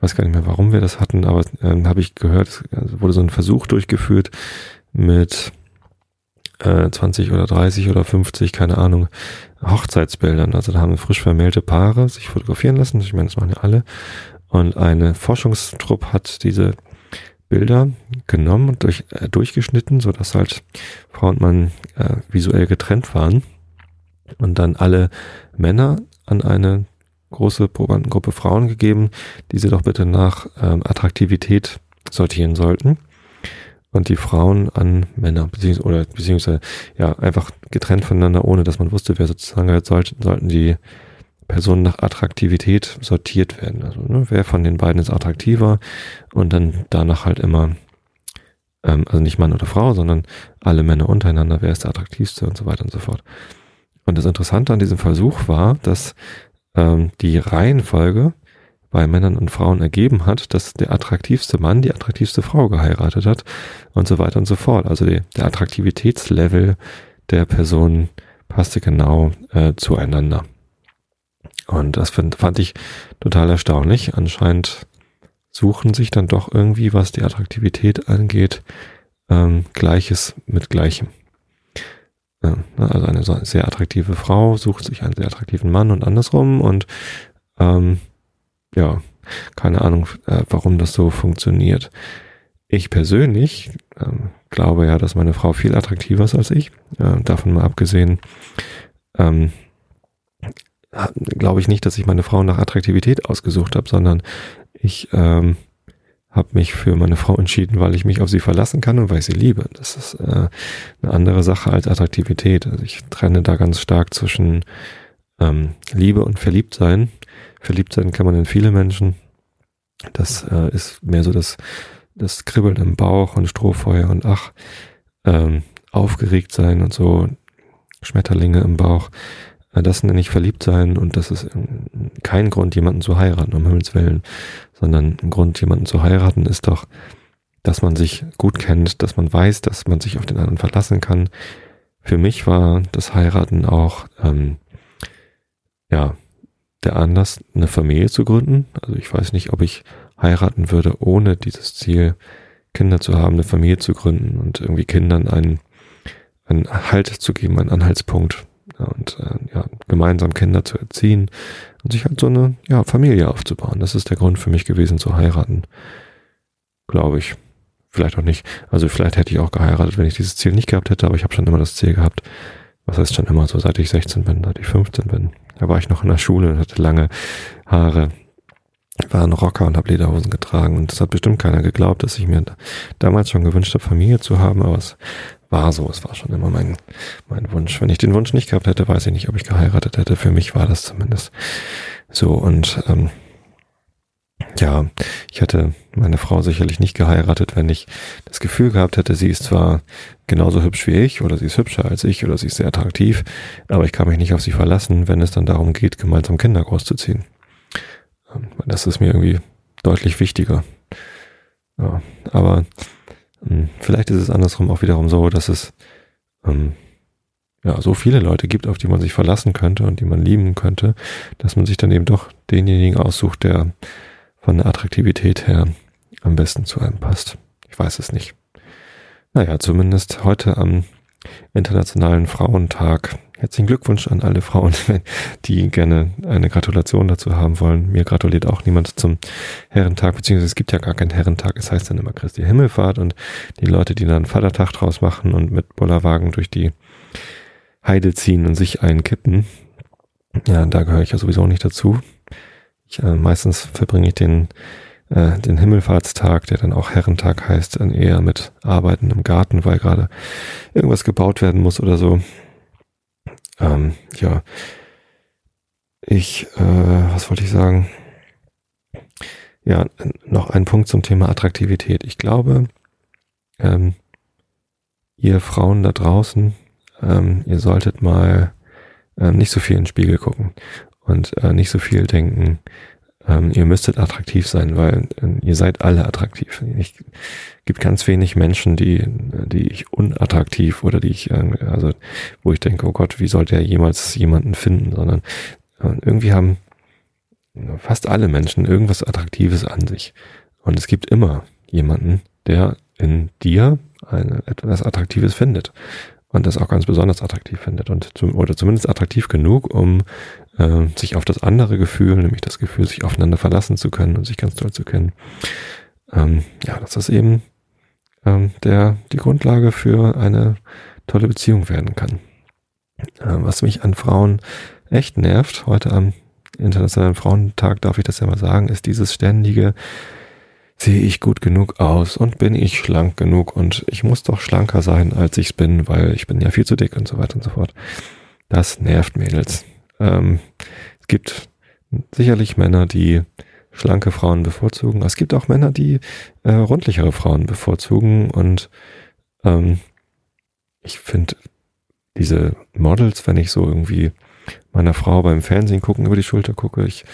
weiß gar nicht mehr, warum wir das hatten, aber ähm, habe ich gehört, es also wurde so ein Versuch durchgeführt mit äh, 20 oder 30 oder 50, keine Ahnung, Hochzeitsbildern. Also da haben frisch vermählte Paare sich fotografieren lassen. Ich meine, das machen ja alle. Und eine Forschungstrupp hat diese Bilder genommen und durch, äh, durchgeschnitten, so dass halt Frau und Mann äh, visuell getrennt waren. Und dann alle Männer an eine große Probandengruppe Frauen gegeben, die sie doch bitte nach ähm, Attraktivität sortieren sollten. Und die Frauen an Männer, beziehungsweise, oder beziehungsweise ja, einfach getrennt voneinander, ohne dass man wusste, wer sozusagen halt sollten, sollten die Personen nach Attraktivität sortiert werden. Also ne, wer von den beiden ist attraktiver und dann danach halt immer, ähm, also nicht Mann oder Frau, sondern alle Männer untereinander, wer ist der attraktivste und so weiter und so fort. Und das Interessante an diesem Versuch war, dass ähm, die Reihenfolge bei Männern und Frauen ergeben hat, dass der attraktivste Mann die attraktivste Frau geheiratet hat und so weiter und so fort. Also die, der Attraktivitätslevel der Person passte genau äh, zueinander. Und das find, fand ich total erstaunlich. Anscheinend suchen sich dann doch irgendwie, was die Attraktivität angeht, ähm, Gleiches mit Gleichem. Ja, ne, also eine sehr attraktive Frau sucht sich einen sehr attraktiven Mann und andersrum und ähm, ja, keine Ahnung, äh, warum das so funktioniert. Ich persönlich ähm, glaube ja, dass meine Frau viel attraktiver ist als ich. Äh, davon mal abgesehen, ähm, glaube ich nicht, dass ich meine Frau nach Attraktivität ausgesucht habe, sondern ich ähm, habe mich für meine Frau entschieden, weil ich mich auf sie verlassen kann und weil ich sie liebe. Das ist äh, eine andere Sache als Attraktivität. Also ich trenne da ganz stark zwischen ähm, Liebe und Verliebtsein. Verliebt sein kann man in viele Menschen. Das äh, ist mehr so das, das Kribbeln im Bauch und Strohfeuer und ach, ähm, aufgeregt sein und so, Schmetterlinge im Bauch. Das nenne ich verliebt sein und das ist kein Grund, jemanden zu heiraten, um Himmels Willen, sondern ein Grund, jemanden zu heiraten, ist doch, dass man sich gut kennt, dass man weiß, dass man sich auf den anderen verlassen kann. Für mich war das Heiraten auch ähm, ja der Anlass, eine Familie zu gründen. Also ich weiß nicht, ob ich heiraten würde, ohne dieses Ziel, Kinder zu haben, eine Familie zu gründen und irgendwie Kindern einen, einen Halt zu geben, einen Anhaltspunkt und äh, ja, gemeinsam Kinder zu erziehen und sich halt so eine ja, Familie aufzubauen. Das ist der Grund für mich gewesen zu heiraten, glaube ich. Vielleicht auch nicht. Also vielleicht hätte ich auch geheiratet, wenn ich dieses Ziel nicht gehabt hätte, aber ich habe schon immer das Ziel gehabt. Was heißt schon immer so, seit ich 16 bin, seit ich 15 bin. Da war ich noch in der Schule und hatte lange Haare, war ein Rocker und habe Lederhosen getragen. Und das hat bestimmt keiner geglaubt, dass ich mir damals schon gewünscht habe, Familie zu haben, aber es war so, es war schon immer mein, mein Wunsch. Wenn ich den Wunsch nicht gehabt hätte, weiß ich nicht, ob ich geheiratet hätte. Für mich war das zumindest so. Und ähm, ja, ich hätte meine Frau sicherlich nicht geheiratet, wenn ich das Gefühl gehabt hätte, sie ist zwar genauso hübsch wie ich oder sie ist hübscher als ich oder sie ist sehr attraktiv, aber ich kann mich nicht auf sie verlassen, wenn es dann darum geht, gemeinsam Kinder großzuziehen. Ähm, das ist mir irgendwie deutlich wichtiger. Ja, aber vielleicht ist es andersrum auch wiederum so, dass es ähm, ja, so viele Leute gibt, auf die man sich verlassen könnte und die man lieben könnte, dass man sich dann eben doch denjenigen aussucht, der von der Attraktivität her am besten zu einem passt. Ich weiß es nicht. Naja, zumindest heute am Internationalen Frauentag. Herzlichen Glückwunsch an alle Frauen, die gerne eine Gratulation dazu haben wollen. Mir gratuliert auch niemand zum Herrentag, beziehungsweise es gibt ja gar keinen Herrentag. Es heißt dann immer Christi Himmelfahrt und die Leute, die dann Vatertag draus machen und mit Bollerwagen durch die Heide ziehen und sich einkippen. Ja, da gehöre ich ja sowieso nicht dazu. Ich, äh, meistens verbringe ich den, äh, den Himmelfahrtstag, der dann auch Herrentag heißt, dann eher mit Arbeiten im Garten, weil gerade irgendwas gebaut werden muss oder so. Ähm, ja. Ich, äh, was wollte ich sagen? Ja, noch ein Punkt zum Thema Attraktivität. Ich glaube, ähm, ihr Frauen da draußen, ähm, ihr solltet mal ähm, nicht so viel in den Spiegel gucken und äh, nicht so viel denken, ähm, ihr müsstet attraktiv sein, weil äh, ihr seid alle attraktiv. Ich gibt ganz wenig Menschen, die, die ich unattraktiv oder die ich, äh, also wo ich denke, oh Gott, wie sollte er jemals jemanden finden, sondern äh, irgendwie haben fast alle Menschen irgendwas Attraktives an sich. Und es gibt immer jemanden, der in dir eine, etwas Attraktives findet und das auch ganz besonders attraktiv findet und zum, oder zumindest attraktiv genug, um äh, sich auf das andere Gefühl, nämlich das Gefühl, sich aufeinander verlassen zu können und sich ganz toll zu kennen. Ähm, ja, dass das eben ähm, der die Grundlage für eine tolle Beziehung werden kann. Ähm, was mich an Frauen echt nervt, heute am Internationalen Frauentag darf ich das ja mal sagen, ist dieses ständige, sehe ich gut genug aus und bin ich schlank genug und ich muss doch schlanker sein, als ich bin, weil ich bin ja viel zu dick und so weiter und so fort. Das nervt Mädels. Ähm, es gibt sicherlich Männer, die schlanke Frauen bevorzugen. Es gibt auch Männer, die äh, rundlichere Frauen bevorzugen und ähm, ich finde diese Models, wenn ich so irgendwie meiner Frau beim Fernsehen gucken über die Schulter gucke, ich,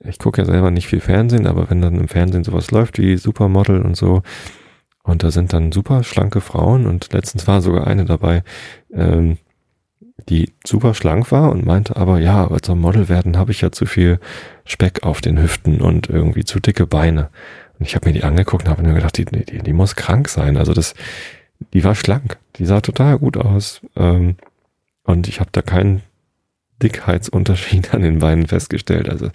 ich gucke ja selber nicht viel Fernsehen, aber wenn dann im Fernsehen sowas läuft wie Supermodel und so, und da sind dann super schlanke Frauen und letztens war sogar eine dabei, ähm, die super schlank war und meinte aber, ja, aber zum Model werden habe ich ja zu viel Speck auf den Hüften und irgendwie zu dicke Beine. Und ich habe mir die angeguckt und habe mir gedacht, die, die, die muss krank sein. Also das, die war schlank, die sah total gut aus. Ähm, und ich habe da keinen Dickheitsunterschied an den Beinen festgestellt. Also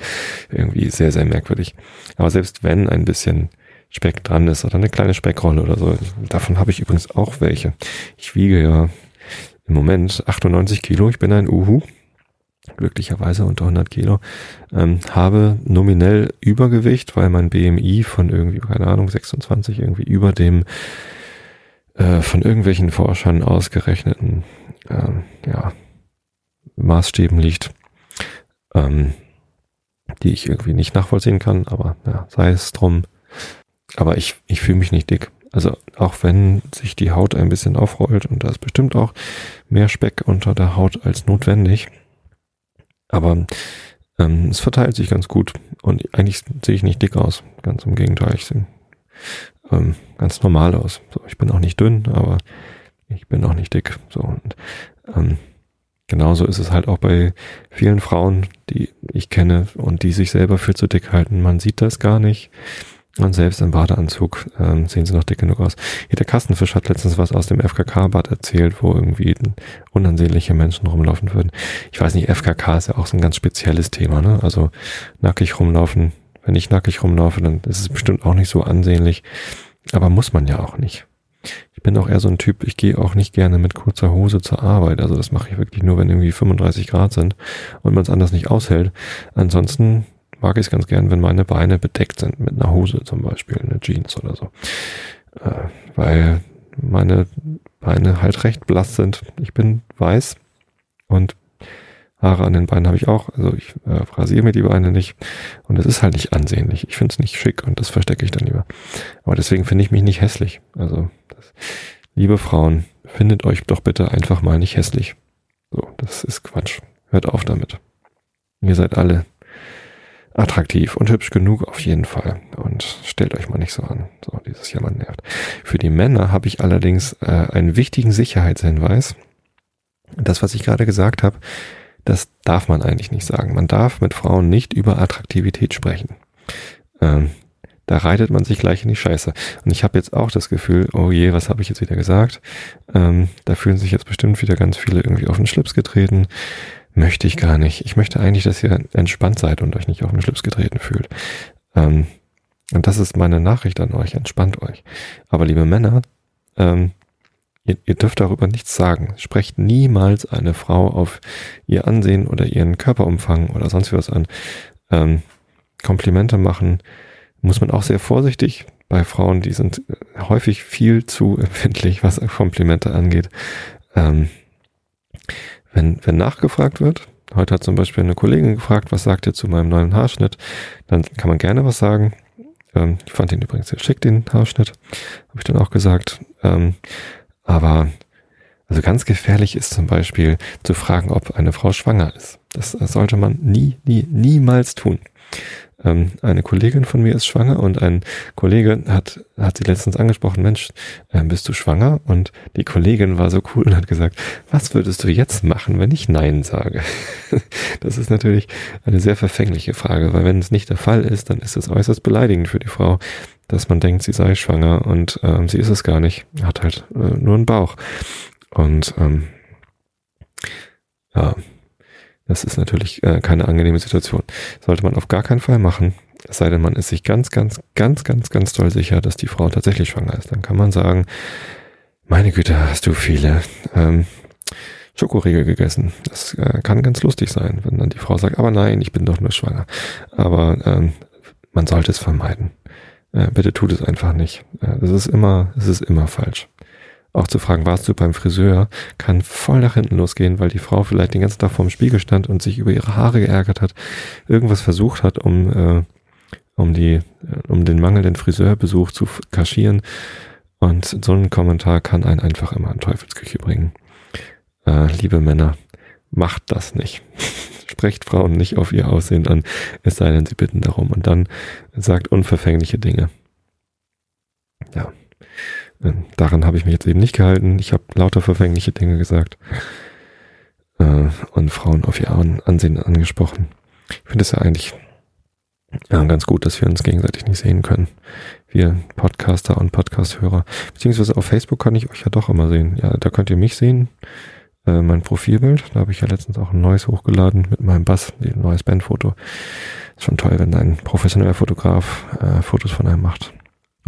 irgendwie sehr, sehr merkwürdig. Aber selbst wenn ein bisschen Speck dran ist oder eine kleine Speckrolle oder so, davon habe ich übrigens auch welche. Ich wiege ja im Moment 98 Kilo. Ich bin ein Uhu, glücklicherweise unter 100 Kilo. Ähm, habe nominell Übergewicht, weil mein BMI von irgendwie, keine Ahnung, 26 irgendwie über dem äh, von irgendwelchen Forschern ausgerechneten ähm, ja, Maßstäben liegt, ähm, die ich irgendwie nicht nachvollziehen kann, aber ja, sei es drum. Aber ich, ich fühle mich nicht dick. Also auch wenn sich die Haut ein bisschen aufrollt und da ist bestimmt auch mehr Speck unter der Haut als notwendig. Aber ähm, es verteilt sich ganz gut und eigentlich sehe ich nicht dick aus. Ganz im Gegenteil, ich sehe ähm, ganz normal aus. So, ich bin auch nicht dünn, aber ich bin auch nicht dick. So und ähm, genauso ist es halt auch bei vielen Frauen, die ich kenne und die sich selber für zu dick halten. Man sieht das gar nicht. Und selbst im Badeanzug ähm, sehen sie noch dick genug aus. Hier der Kastenfisch hat letztens was aus dem FKK-Bad erzählt, wo irgendwie unansehnliche Menschen rumlaufen würden. Ich weiß nicht, FKK ist ja auch so ein ganz spezielles Thema, ne? Also nackig rumlaufen. Wenn ich nackig rumlaufe, dann ist es bestimmt auch nicht so ansehnlich. Aber muss man ja auch nicht. Ich bin auch eher so ein Typ, ich gehe auch nicht gerne mit kurzer Hose zur Arbeit. Also das mache ich wirklich nur, wenn irgendwie 35 Grad sind und man es anders nicht aushält. Ansonsten mag ich es ganz gern, wenn meine Beine bedeckt sind mit einer Hose zum Beispiel, eine Jeans oder so. Äh, weil meine Beine halt recht blass sind. Ich bin weiß und Haare an den Beinen habe ich auch. Also ich äh, rasiere mir die Beine nicht. Und es ist halt nicht ansehnlich. Ich finde es nicht schick und das verstecke ich dann lieber. Aber deswegen finde ich mich nicht hässlich. Also, das, liebe Frauen, findet euch doch bitte einfach mal nicht hässlich. So, das ist Quatsch. Hört auf damit. Ihr seid alle attraktiv und hübsch genug auf jeden Fall. Und stellt euch mal nicht so an. So, dieses Jammern nervt. Für die Männer habe ich allerdings äh, einen wichtigen Sicherheitshinweis. Das, was ich gerade gesagt habe, das darf man eigentlich nicht sagen. Man darf mit Frauen nicht über Attraktivität sprechen. Ähm, da reitet man sich gleich in die Scheiße. Und ich habe jetzt auch das Gefühl, oh je, was habe ich jetzt wieder gesagt? Ähm, da fühlen sich jetzt bestimmt wieder ganz viele irgendwie auf den Schlips getreten. Möchte ich gar nicht. Ich möchte eigentlich, dass ihr entspannt seid und euch nicht auf den Schlips getreten fühlt. Ähm, und das ist meine Nachricht an euch. Entspannt euch. Aber liebe Männer, ähm, ihr, ihr dürft darüber nichts sagen. Sprecht niemals eine Frau auf ihr Ansehen oder ihren Körperumfang oder sonst was an. Ähm, Komplimente machen muss man auch sehr vorsichtig bei Frauen, die sind äh, häufig viel zu empfindlich, was Komplimente angeht. Ähm, wenn, wenn nachgefragt wird, heute hat zum Beispiel eine Kollegin gefragt, was sagt ihr zu meinem neuen Haarschnitt, dann kann man gerne was sagen. Ähm, ich fand ihn übrigens sehr schick, den Haarschnitt, habe ich dann auch gesagt. Ähm, aber also ganz gefährlich ist zum Beispiel zu fragen, ob eine Frau schwanger ist. Das sollte man nie, nie, niemals tun ähm, eine Kollegin von mir ist schwanger und ein Kollege hat, hat sie letztens angesprochen, Mensch, äh, bist du schwanger? Und die Kollegin war so cool und hat gesagt, was würdest du jetzt machen, wenn ich Nein sage? das ist natürlich eine sehr verfängliche Frage, weil wenn es nicht der Fall ist, dann ist es äußerst beleidigend für die Frau, dass man denkt, sie sei schwanger und ähm, sie ist es gar nicht, hat halt äh, nur einen Bauch. Und ähm, ja, das ist natürlich äh, keine angenehme Situation. Sollte man auf gar keinen Fall machen. Es sei denn, man ist sich ganz, ganz, ganz, ganz, ganz doll sicher, dass die Frau tatsächlich schwanger ist. Dann kann man sagen, meine Güte, hast du viele ähm, Schokoriegel gegessen. Das äh, kann ganz lustig sein, wenn dann die Frau sagt, aber nein, ich bin doch nur schwanger. Aber ähm, man sollte es vermeiden. Äh, bitte tut es einfach nicht. Äh, ist immer, es ist immer falsch. Auch zu fragen, warst du beim Friseur, kann voll nach hinten losgehen, weil die Frau vielleicht den ganzen Tag vorm Spiegel stand und sich über ihre Haare geärgert hat, irgendwas versucht hat, um, äh, um die, äh, um den mangelnden Friseurbesuch zu kaschieren. Und so ein Kommentar kann einen einfach immer in Teufelsküche bringen. Äh, liebe Männer, macht das nicht. Sprecht Frauen nicht auf ihr Aussehen an, es sei denn, sie bitten darum. Und dann sagt unverfängliche Dinge. Ja. Äh, daran habe ich mich jetzt eben nicht gehalten. Ich habe lauter verfängliche Dinge gesagt äh, und Frauen auf ihr Ansehen angesprochen. Ich finde es ja eigentlich ja, ganz gut, dass wir uns gegenseitig nicht sehen können. Wir Podcaster und Podcasthörer. Beziehungsweise auf Facebook kann ich euch ja doch immer sehen. Ja, da könnt ihr mich sehen. Äh, mein Profilbild. Da habe ich ja letztens auch ein neues hochgeladen mit meinem Bass, ein neues Bandfoto. Ist schon toll, wenn ein professioneller Fotograf äh, Fotos von einem macht.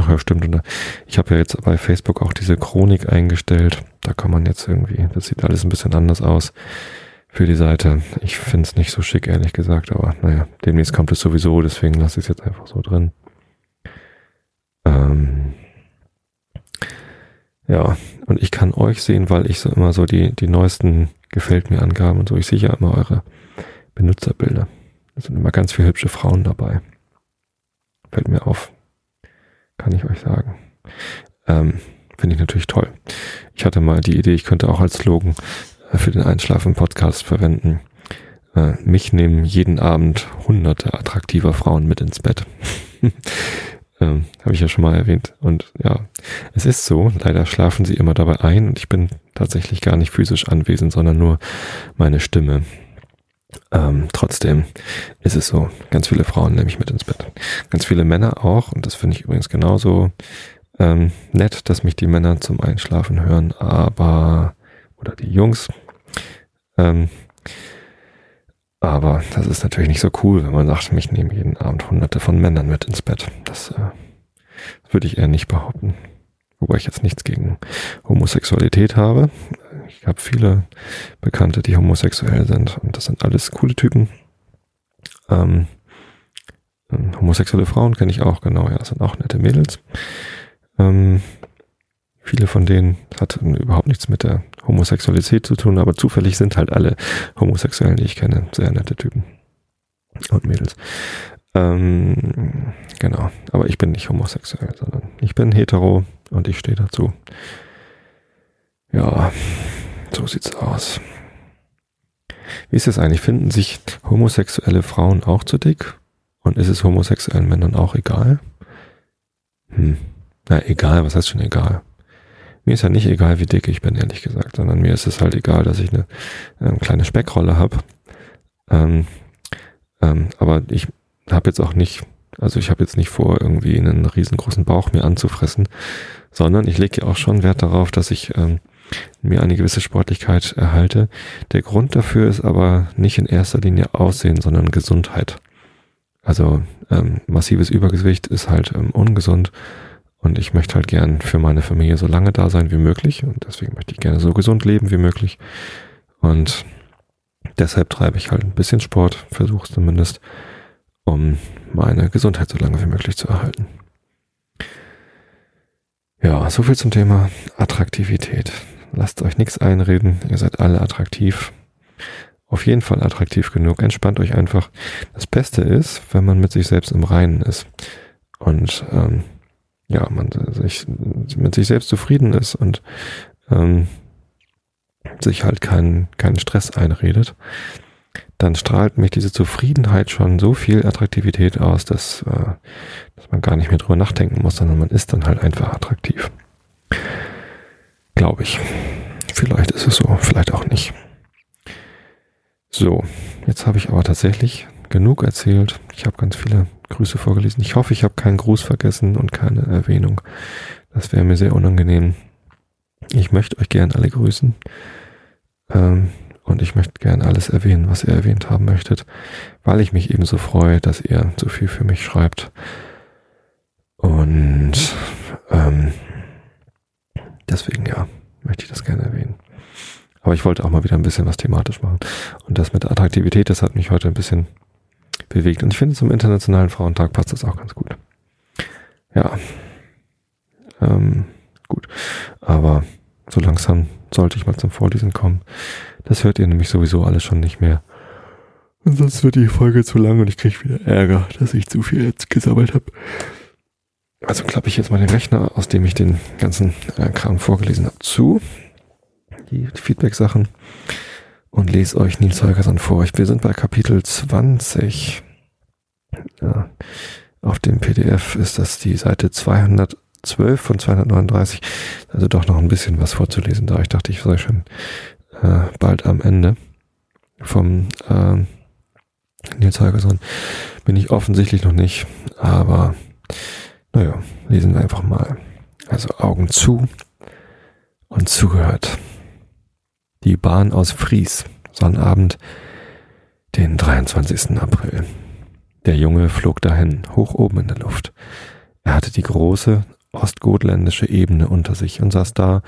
Ach ja, stimmt. Und ich habe ja jetzt bei Facebook auch diese Chronik eingestellt. Da kann man jetzt irgendwie, das sieht alles ein bisschen anders aus für die Seite. Ich finde es nicht so schick, ehrlich gesagt, aber naja, demnächst kommt es sowieso, deswegen lasse ich es jetzt einfach so drin. Ähm ja, und ich kann euch sehen, weil ich so immer so die, die neuesten gefällt mir Angaben und so. Ich sehe ja immer eure Benutzerbilder. Da sind immer ganz viele hübsche Frauen dabei. Fällt mir auf. Kann ich euch sagen. Ähm, Finde ich natürlich toll. Ich hatte mal die Idee, ich könnte auch als Slogan äh, für den Einschlafen-Podcast verwenden. Äh, mich nehmen jeden Abend hunderte attraktiver Frauen mit ins Bett. ähm, Habe ich ja schon mal erwähnt. Und ja, es ist so, leider schlafen sie immer dabei ein und ich bin tatsächlich gar nicht physisch anwesend, sondern nur meine Stimme. Ähm, trotzdem ist es so, ganz viele Frauen nehme ich mit ins Bett. Ganz viele Männer auch, und das finde ich übrigens genauso ähm, nett, dass mich die Männer zum Einschlafen hören, aber, oder die Jungs, ähm, aber das ist natürlich nicht so cool, wenn man sagt, mich nehmen jeden Abend hunderte von Männern mit ins Bett. Das äh, würde ich eher nicht behaupten. Wobei ich jetzt nichts gegen Homosexualität habe. Ich habe viele Bekannte, die homosexuell sind und das sind alles coole Typen. Ähm, homosexuelle Frauen kenne ich auch, genau, ja, das sind auch nette Mädels. Ähm, viele von denen hatten überhaupt nichts mit der Homosexualität zu tun, aber zufällig sind halt alle Homosexuellen, die ich kenne, sehr nette Typen und Mädels. Ähm, genau, aber ich bin nicht homosexuell, sondern ich bin hetero und ich stehe dazu. Ja, so sieht's aus. Wie ist es eigentlich? Finden sich homosexuelle Frauen auch zu dick? Und ist es homosexuellen Männern auch egal? Hm. Na, egal, was heißt schon egal? Mir ist ja nicht egal, wie dick ich bin, ehrlich gesagt, sondern mir ist es halt egal, dass ich eine ähm, kleine Speckrolle habe. Ähm, ähm, aber ich habe jetzt auch nicht, also ich habe jetzt nicht vor, irgendwie einen riesengroßen Bauch mir anzufressen, sondern ich lege ja auch schon Wert darauf, dass ich ähm, mir eine gewisse Sportlichkeit erhalte. Der Grund dafür ist aber nicht in erster Linie Aussehen, sondern Gesundheit. Also ähm, massives Übergewicht ist halt ähm, ungesund und ich möchte halt gern für meine Familie so lange da sein wie möglich und deswegen möchte ich gerne so gesund leben wie möglich und deshalb treibe ich halt ein bisschen Sport, versuche es zumindest, um meine Gesundheit so lange wie möglich zu erhalten. Ja, so viel zum Thema Attraktivität. Lasst euch nichts einreden. Ihr seid alle attraktiv. Auf jeden Fall attraktiv genug. Entspannt euch einfach. Das Beste ist, wenn man mit sich selbst im Reinen ist. Und ähm, ja, man sich mit sich selbst zufrieden ist und ähm, sich halt keinen keinen Stress einredet, dann strahlt mich diese Zufriedenheit schon so viel Attraktivität aus, dass, äh, dass man gar nicht mehr drüber nachdenken muss, sondern man ist dann halt einfach attraktiv. Glaube ich. Vielleicht ist es so, vielleicht auch nicht. So, jetzt habe ich aber tatsächlich genug erzählt. Ich habe ganz viele Grüße vorgelesen. Ich hoffe, ich habe keinen Gruß vergessen und keine Erwähnung. Das wäre mir sehr unangenehm. Ich möchte euch gern alle grüßen. Ähm, und ich möchte gern alles erwähnen, was ihr erwähnt haben möchtet, weil ich mich ebenso freue, dass ihr so viel für mich schreibt. Und ähm, deswegen ja, möchte ich das gerne erwähnen. Aber ich wollte auch mal wieder ein bisschen was thematisch machen. Und das mit Attraktivität, das hat mich heute ein bisschen bewegt. Und ich finde, zum Internationalen Frauentag passt das auch ganz gut. Ja. Ähm, gut. Aber so langsam sollte ich mal zum Vorlesen kommen. Das hört ihr nämlich sowieso alles schon nicht mehr. Und sonst wird die Folge zu lang und ich kriege wieder Ärger, dass ich zu viel jetzt gesammelt habe. Also klappe ich jetzt mal den Rechner, aus dem ich den ganzen äh, Kram vorgelesen habe, zu. Die, Feedback-Sachen. Und lese euch Nils Holgersson vor. Wir sind bei Kapitel 20. Ja, auf dem PDF ist das die Seite 212 von 239. Also doch noch ein bisschen was vorzulesen da. Ich dachte, ich sei schon äh, bald am Ende vom äh, Nils Holgersson. Bin ich offensichtlich noch nicht, aber naja, lesen wir einfach mal. Also Augen zu und zugehört. Die Bahn aus Fries, Sonnabend, den 23. April. Der Junge flog dahin, hoch oben in der Luft. Er hatte die große ostgotländische Ebene unter sich und saß da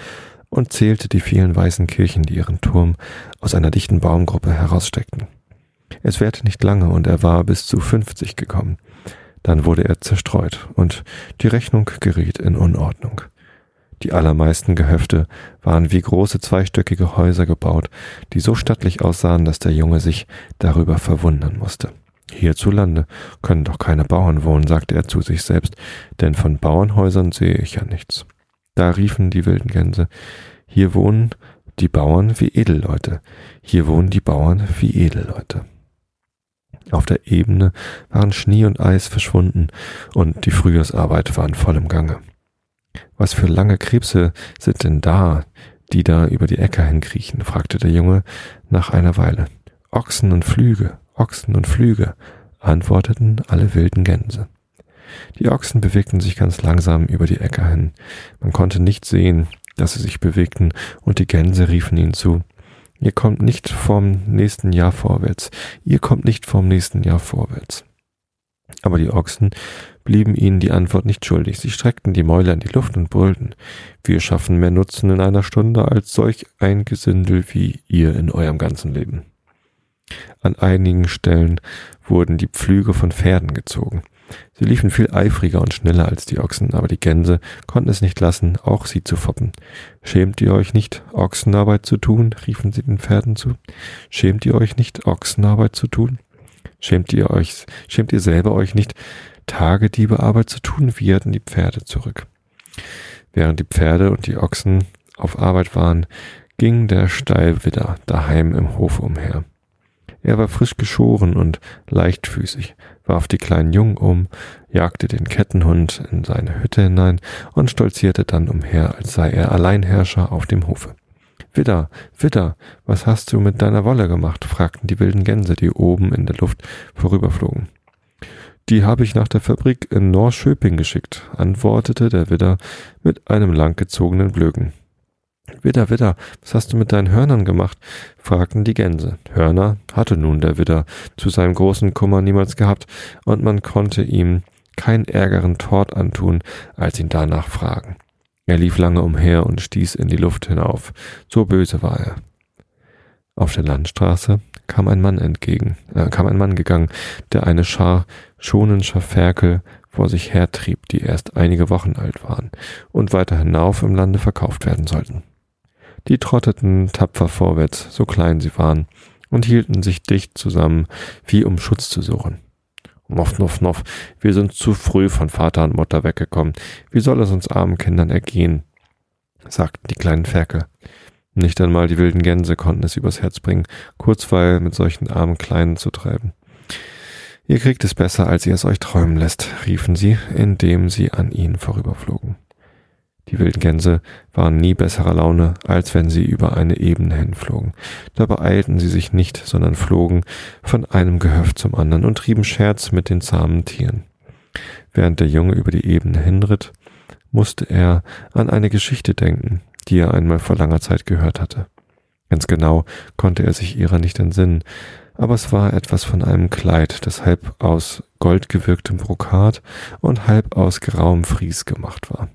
und zählte die vielen weißen Kirchen, die ihren Turm aus einer dichten Baumgruppe heraussteckten. Es währte nicht lange und er war bis zu fünfzig gekommen. Dann wurde er zerstreut und die Rechnung geriet in Unordnung. Die allermeisten Gehöfte waren wie große zweistöckige Häuser gebaut, die so stattlich aussahen, dass der Junge sich darüber verwundern musste. Hierzulande können doch keine Bauern wohnen, sagte er zu sich selbst, denn von Bauernhäusern sehe ich ja nichts. Da riefen die wilden Gänse, hier wohnen die Bauern wie Edelleute, hier wohnen die Bauern wie Edelleute. Auf der Ebene waren Schnee und Eis verschwunden und die Frühjahrsarbeit war in vollem Gange. Was für lange Krebse sind denn da, die da über die Äcker hinkriechen? fragte der Junge nach einer Weile. Ochsen und Flüge, Ochsen und Flüge, antworteten alle wilden Gänse. Die Ochsen bewegten sich ganz langsam über die Äcker hin. Man konnte nicht sehen, dass sie sich bewegten, und die Gänse riefen ihnen zu. Ihr kommt nicht vom nächsten Jahr vorwärts. Ihr kommt nicht vom nächsten Jahr vorwärts. Aber die Ochsen blieben ihnen die Antwort nicht schuldig. Sie streckten die Mäuler in die Luft und brüllten. Wir schaffen mehr Nutzen in einer Stunde als solch ein Gesindel wie ihr in eurem ganzen Leben. An einigen Stellen wurden die Pflüge von Pferden gezogen. Sie liefen viel eifriger und schneller als die Ochsen, aber die Gänse konnten es nicht lassen, auch sie zu foppen. Schämt ihr euch nicht, Ochsenarbeit zu tun? riefen sie den Pferden zu. Schämt ihr euch nicht, Ochsenarbeit zu tun? Schämt ihr euch, schämt ihr selber euch nicht, Tagediebearbeit zu tun? wieherten die Pferde zurück. Während die Pferde und die Ochsen auf Arbeit waren, ging der Stallwidder daheim im Hof umher. Er war frisch geschoren und leichtfüßig, warf die kleinen Jungen um, jagte den Kettenhund in seine Hütte hinein und stolzierte dann umher, als sei er Alleinherrscher auf dem Hofe. Widder, Widder, was hast du mit deiner Wolle gemacht? fragten die wilden Gänse, die oben in der Luft vorüberflogen. Die habe ich nach der Fabrik in Norschöping geschickt, antwortete der Widder mit einem langgezogenen Blöken. Widder, Widder, was hast du mit deinen Hörnern gemacht? fragten die Gänse. Hörner hatte nun der Widder zu seinem großen Kummer niemals gehabt, und man konnte ihm keinen ärgeren Tort antun, als ihn danach fragen. Er lief lange umher und stieß in die Luft hinauf. So böse war er. Auf der Landstraße kam ein Mann entgegen, äh, kam ein Mann gegangen, der eine Schar schonenscher Ferkel vor sich hertrieb, die erst einige Wochen alt waren und weiter hinauf im Lande verkauft werden sollten. Die trotteten tapfer vorwärts, so klein sie waren, und hielten sich dicht zusammen, wie um Schutz zu suchen. Noff, noff, noff, wir sind zu früh von Vater und Mutter weggekommen. Wie soll es uns armen Kindern ergehen? sagten die kleinen Ferkel. Nicht einmal die wilden Gänse konnten es übers Herz bringen, Kurzweil mit solchen armen Kleinen zu treiben. Ihr kriegt es besser, als ihr es euch träumen lässt, riefen sie, indem sie an ihnen vorüberflogen. Die wilden Gänse waren nie besserer Laune, als wenn sie über eine Ebene hinflogen. Da beeilten sie sich nicht, sondern flogen von einem Gehöft zum anderen und trieben Scherz mit den zahmen Tieren. Während der Junge über die Ebene hinritt, musste er an eine Geschichte denken, die er einmal vor langer Zeit gehört hatte. Ganz genau konnte er sich ihrer nicht entsinnen, aber es war etwas von einem Kleid, das halb aus goldgewirktem Brokat und halb aus grauem Fries gemacht war.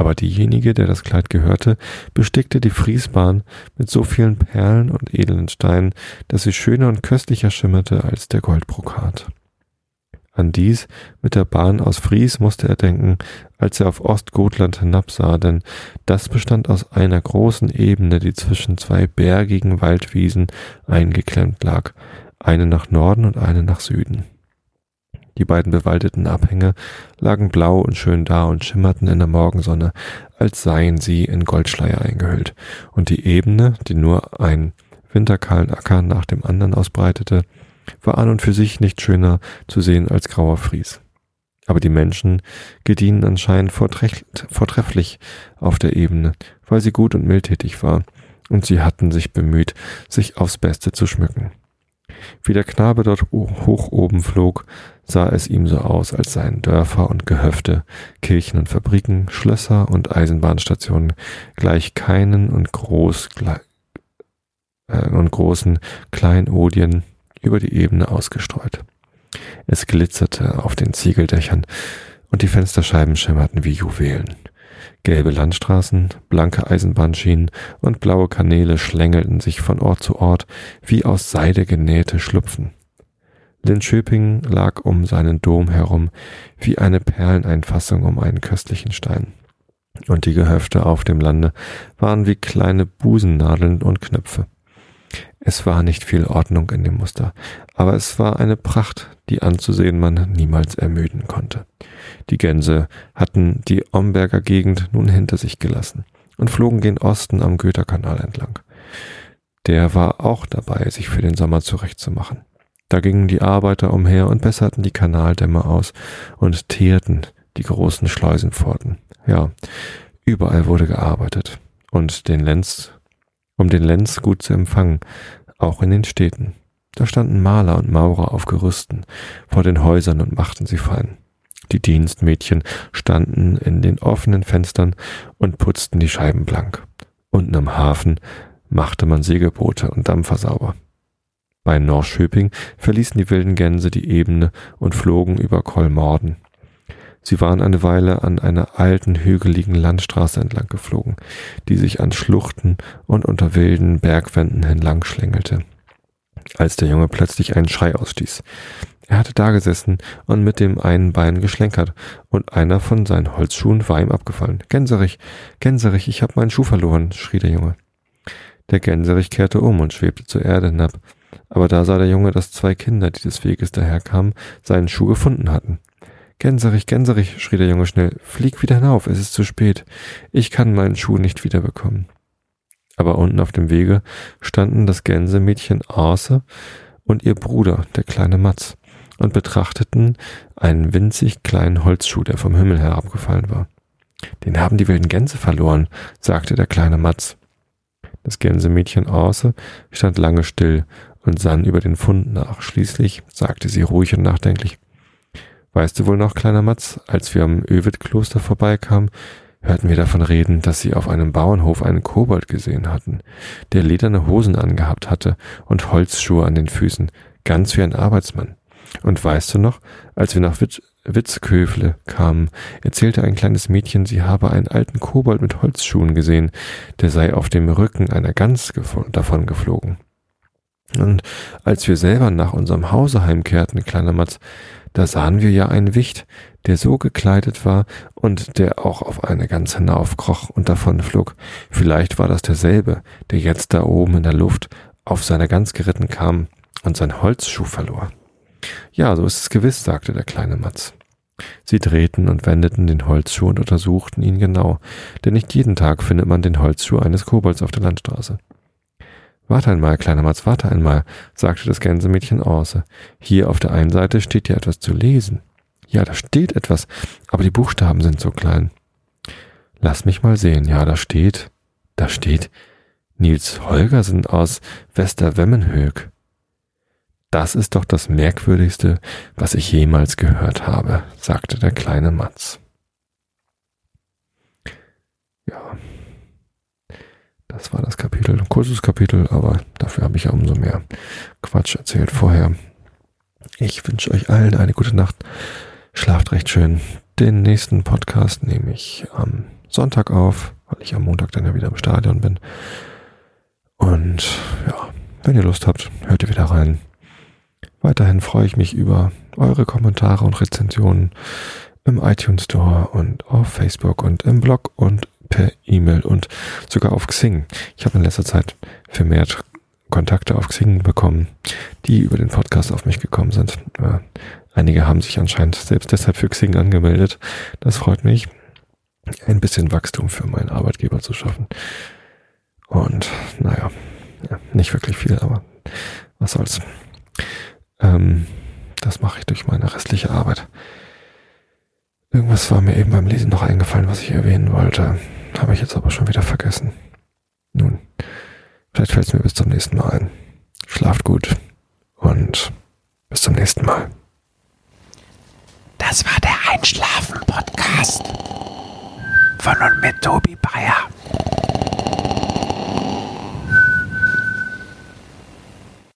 Aber diejenige, der das Kleid gehörte, bestickte die Friesbahn mit so vielen Perlen und edlen Steinen, dass sie schöner und köstlicher schimmerte als der Goldbrokat. An dies mit der Bahn aus Fries musste er denken, als er auf Ostgotland hinabsah, denn das bestand aus einer großen Ebene, die zwischen zwei bergigen Waldwiesen eingeklemmt lag, eine nach Norden und eine nach Süden. Die beiden bewaldeten Abhänge lagen blau und schön da und schimmerten in der Morgensonne, als seien sie in Goldschleier eingehüllt, und die Ebene, die nur ein winterkahlen Acker nach dem anderen ausbreitete, war an und für sich nicht schöner zu sehen als grauer Fries. Aber die Menschen gedienen anscheinend vortrefflich auf der Ebene, weil sie gut und mildtätig war, und sie hatten sich bemüht, sich aufs Beste zu schmücken. Wie der Knabe dort hoch oben flog, sah es ihm so aus, als seien Dörfer und Gehöfte, Kirchen und Fabriken, Schlösser und Eisenbahnstationen gleich keinen und groß äh, und großen Kleinodien über die Ebene ausgestreut. Es glitzerte auf den Ziegeldächern und die Fensterscheiben schimmerten wie Juwelen. Gelbe Landstraßen, blanke Eisenbahnschienen und blaue Kanäle schlängelten sich von Ort zu Ort wie aus Seide genähte Schlupfen. Linköping lag um seinen Dom herum wie eine Perleneinfassung um einen köstlichen Stein. Und die Gehöfte auf dem Lande waren wie kleine Busennadeln und Knöpfe. Es war nicht viel Ordnung in dem Muster, aber es war eine Pracht, die anzusehen man niemals ermüden konnte. Die Gänse hatten die Omberger Gegend nun hinter sich gelassen und flogen gen Osten am Göterkanal entlang. Der war auch dabei, sich für den Sommer zurechtzumachen. Da gingen die Arbeiter umher und besserten die Kanaldämme aus und teerten die großen Schleusenpforten. Ja, überall wurde gearbeitet und den Lenz um den Lenz gut zu empfangen, auch in den Städten. Da standen Maler und Maurer auf Gerüsten vor den Häusern und machten sie fein. Die Dienstmädchen standen in den offenen Fenstern und putzten die Scheiben blank. Unten am Hafen machte man Segelboote und Dampfer sauber. Bei Norschöping verließen die wilden Gänse die Ebene und flogen über Kolmorden. Sie waren eine Weile an einer alten, hügeligen Landstraße entlang geflogen, die sich an Schluchten und unter wilden Bergwänden entlang schlängelte. Als der Junge plötzlich einen Schrei ausstieß. Er hatte dagesessen und mit dem einen Bein geschlenkert, und einer von seinen Holzschuhen war ihm abgefallen. Gänserich, Gänserich, ich hab meinen Schuh verloren, schrie der Junge. Der Gänserich kehrte um und schwebte zur Erde hinab. Aber da sah der Junge, dass zwei Kinder, die des Weges daherkamen, seinen Schuh gefunden hatten. Gänserich, Gänserich, schrie der Junge schnell, flieg wieder hinauf, es ist zu spät. Ich kann meinen Schuh nicht wiederbekommen. Aber unten auf dem Wege standen das Gänsemädchen Arse und ihr Bruder, der kleine Matz, und betrachteten einen winzig kleinen Holzschuh, der vom Himmel herabgefallen war. Den haben die wilden Gänse verloren, sagte der kleine Matz. Das Gänsemädchen Arse stand lange still und sann über den Fund nach. Schließlich sagte sie ruhig und nachdenklich, Weißt du wohl noch, kleiner Matz, als wir am Övid-Kloster vorbeikamen, hörten wir davon reden, dass sie auf einem Bauernhof einen Kobold gesehen hatten, der lederne Hosen angehabt hatte und Holzschuhe an den Füßen, ganz wie ein Arbeitsmann. Und weißt du noch, als wir nach Witz Witzköfle kamen, erzählte ein kleines Mädchen, sie habe einen alten Kobold mit Holzschuhen gesehen, der sei auf dem Rücken einer Gans davon geflogen. Und als wir selber nach unserem Hause heimkehrten, kleiner Matz, da sahen wir ja einen Wicht, der so gekleidet war und der auch auf eine Gans hinaufkroch und davonflog. Vielleicht war das derselbe, der jetzt da oben in der Luft auf seiner Gans geritten kam und sein Holzschuh verlor. Ja, so ist es gewiss, sagte der kleine Matz. Sie drehten und wendeten den Holzschuh und untersuchten ihn genau, denn nicht jeden Tag findet man den Holzschuh eines Kobolds auf der Landstraße. Warte einmal, kleiner Matz, warte einmal, sagte das Gänsemädchen Orse. Hier auf der einen Seite steht ja etwas zu lesen. Ja, da steht etwas, aber die Buchstaben sind so klein. Lass mich mal sehen. Ja, da steht, da steht Nils Holgersen aus Westerwemmenhög. Das ist doch das Merkwürdigste, was ich jemals gehört habe, sagte der kleine Matz. Ja. Das war das Kapitel. Ein kurzes Kapitel, aber dafür habe ich ja umso mehr Quatsch erzählt vorher. Ich wünsche euch allen eine gute Nacht. Schlaft recht schön. Den nächsten Podcast nehme ich am Sonntag auf, weil ich am Montag dann ja wieder im Stadion bin. Und ja, wenn ihr Lust habt, hört ihr wieder rein. Weiterhin freue ich mich über eure Kommentare und Rezensionen im iTunes Store und auf Facebook und im Blog und per E-Mail und sogar auf Xing. Ich habe in letzter Zeit vermehrt Kontakte auf Xing bekommen, die über den Podcast auf mich gekommen sind. Einige haben sich anscheinend selbst deshalb für Xing angemeldet. Das freut mich, ein bisschen Wachstum für meinen Arbeitgeber zu schaffen. Und naja, ja, nicht wirklich viel, aber was soll's. Ähm, das mache ich durch meine restliche Arbeit. Irgendwas war mir eben beim Lesen noch eingefallen, was ich erwähnen wollte. Habe ich jetzt aber schon wieder vergessen. Nun, vielleicht fällt es mir bis zum nächsten Mal ein. Schlaft gut und bis zum nächsten Mal. Das war der Einschlafen-Podcast von und mit Tobi Bayer.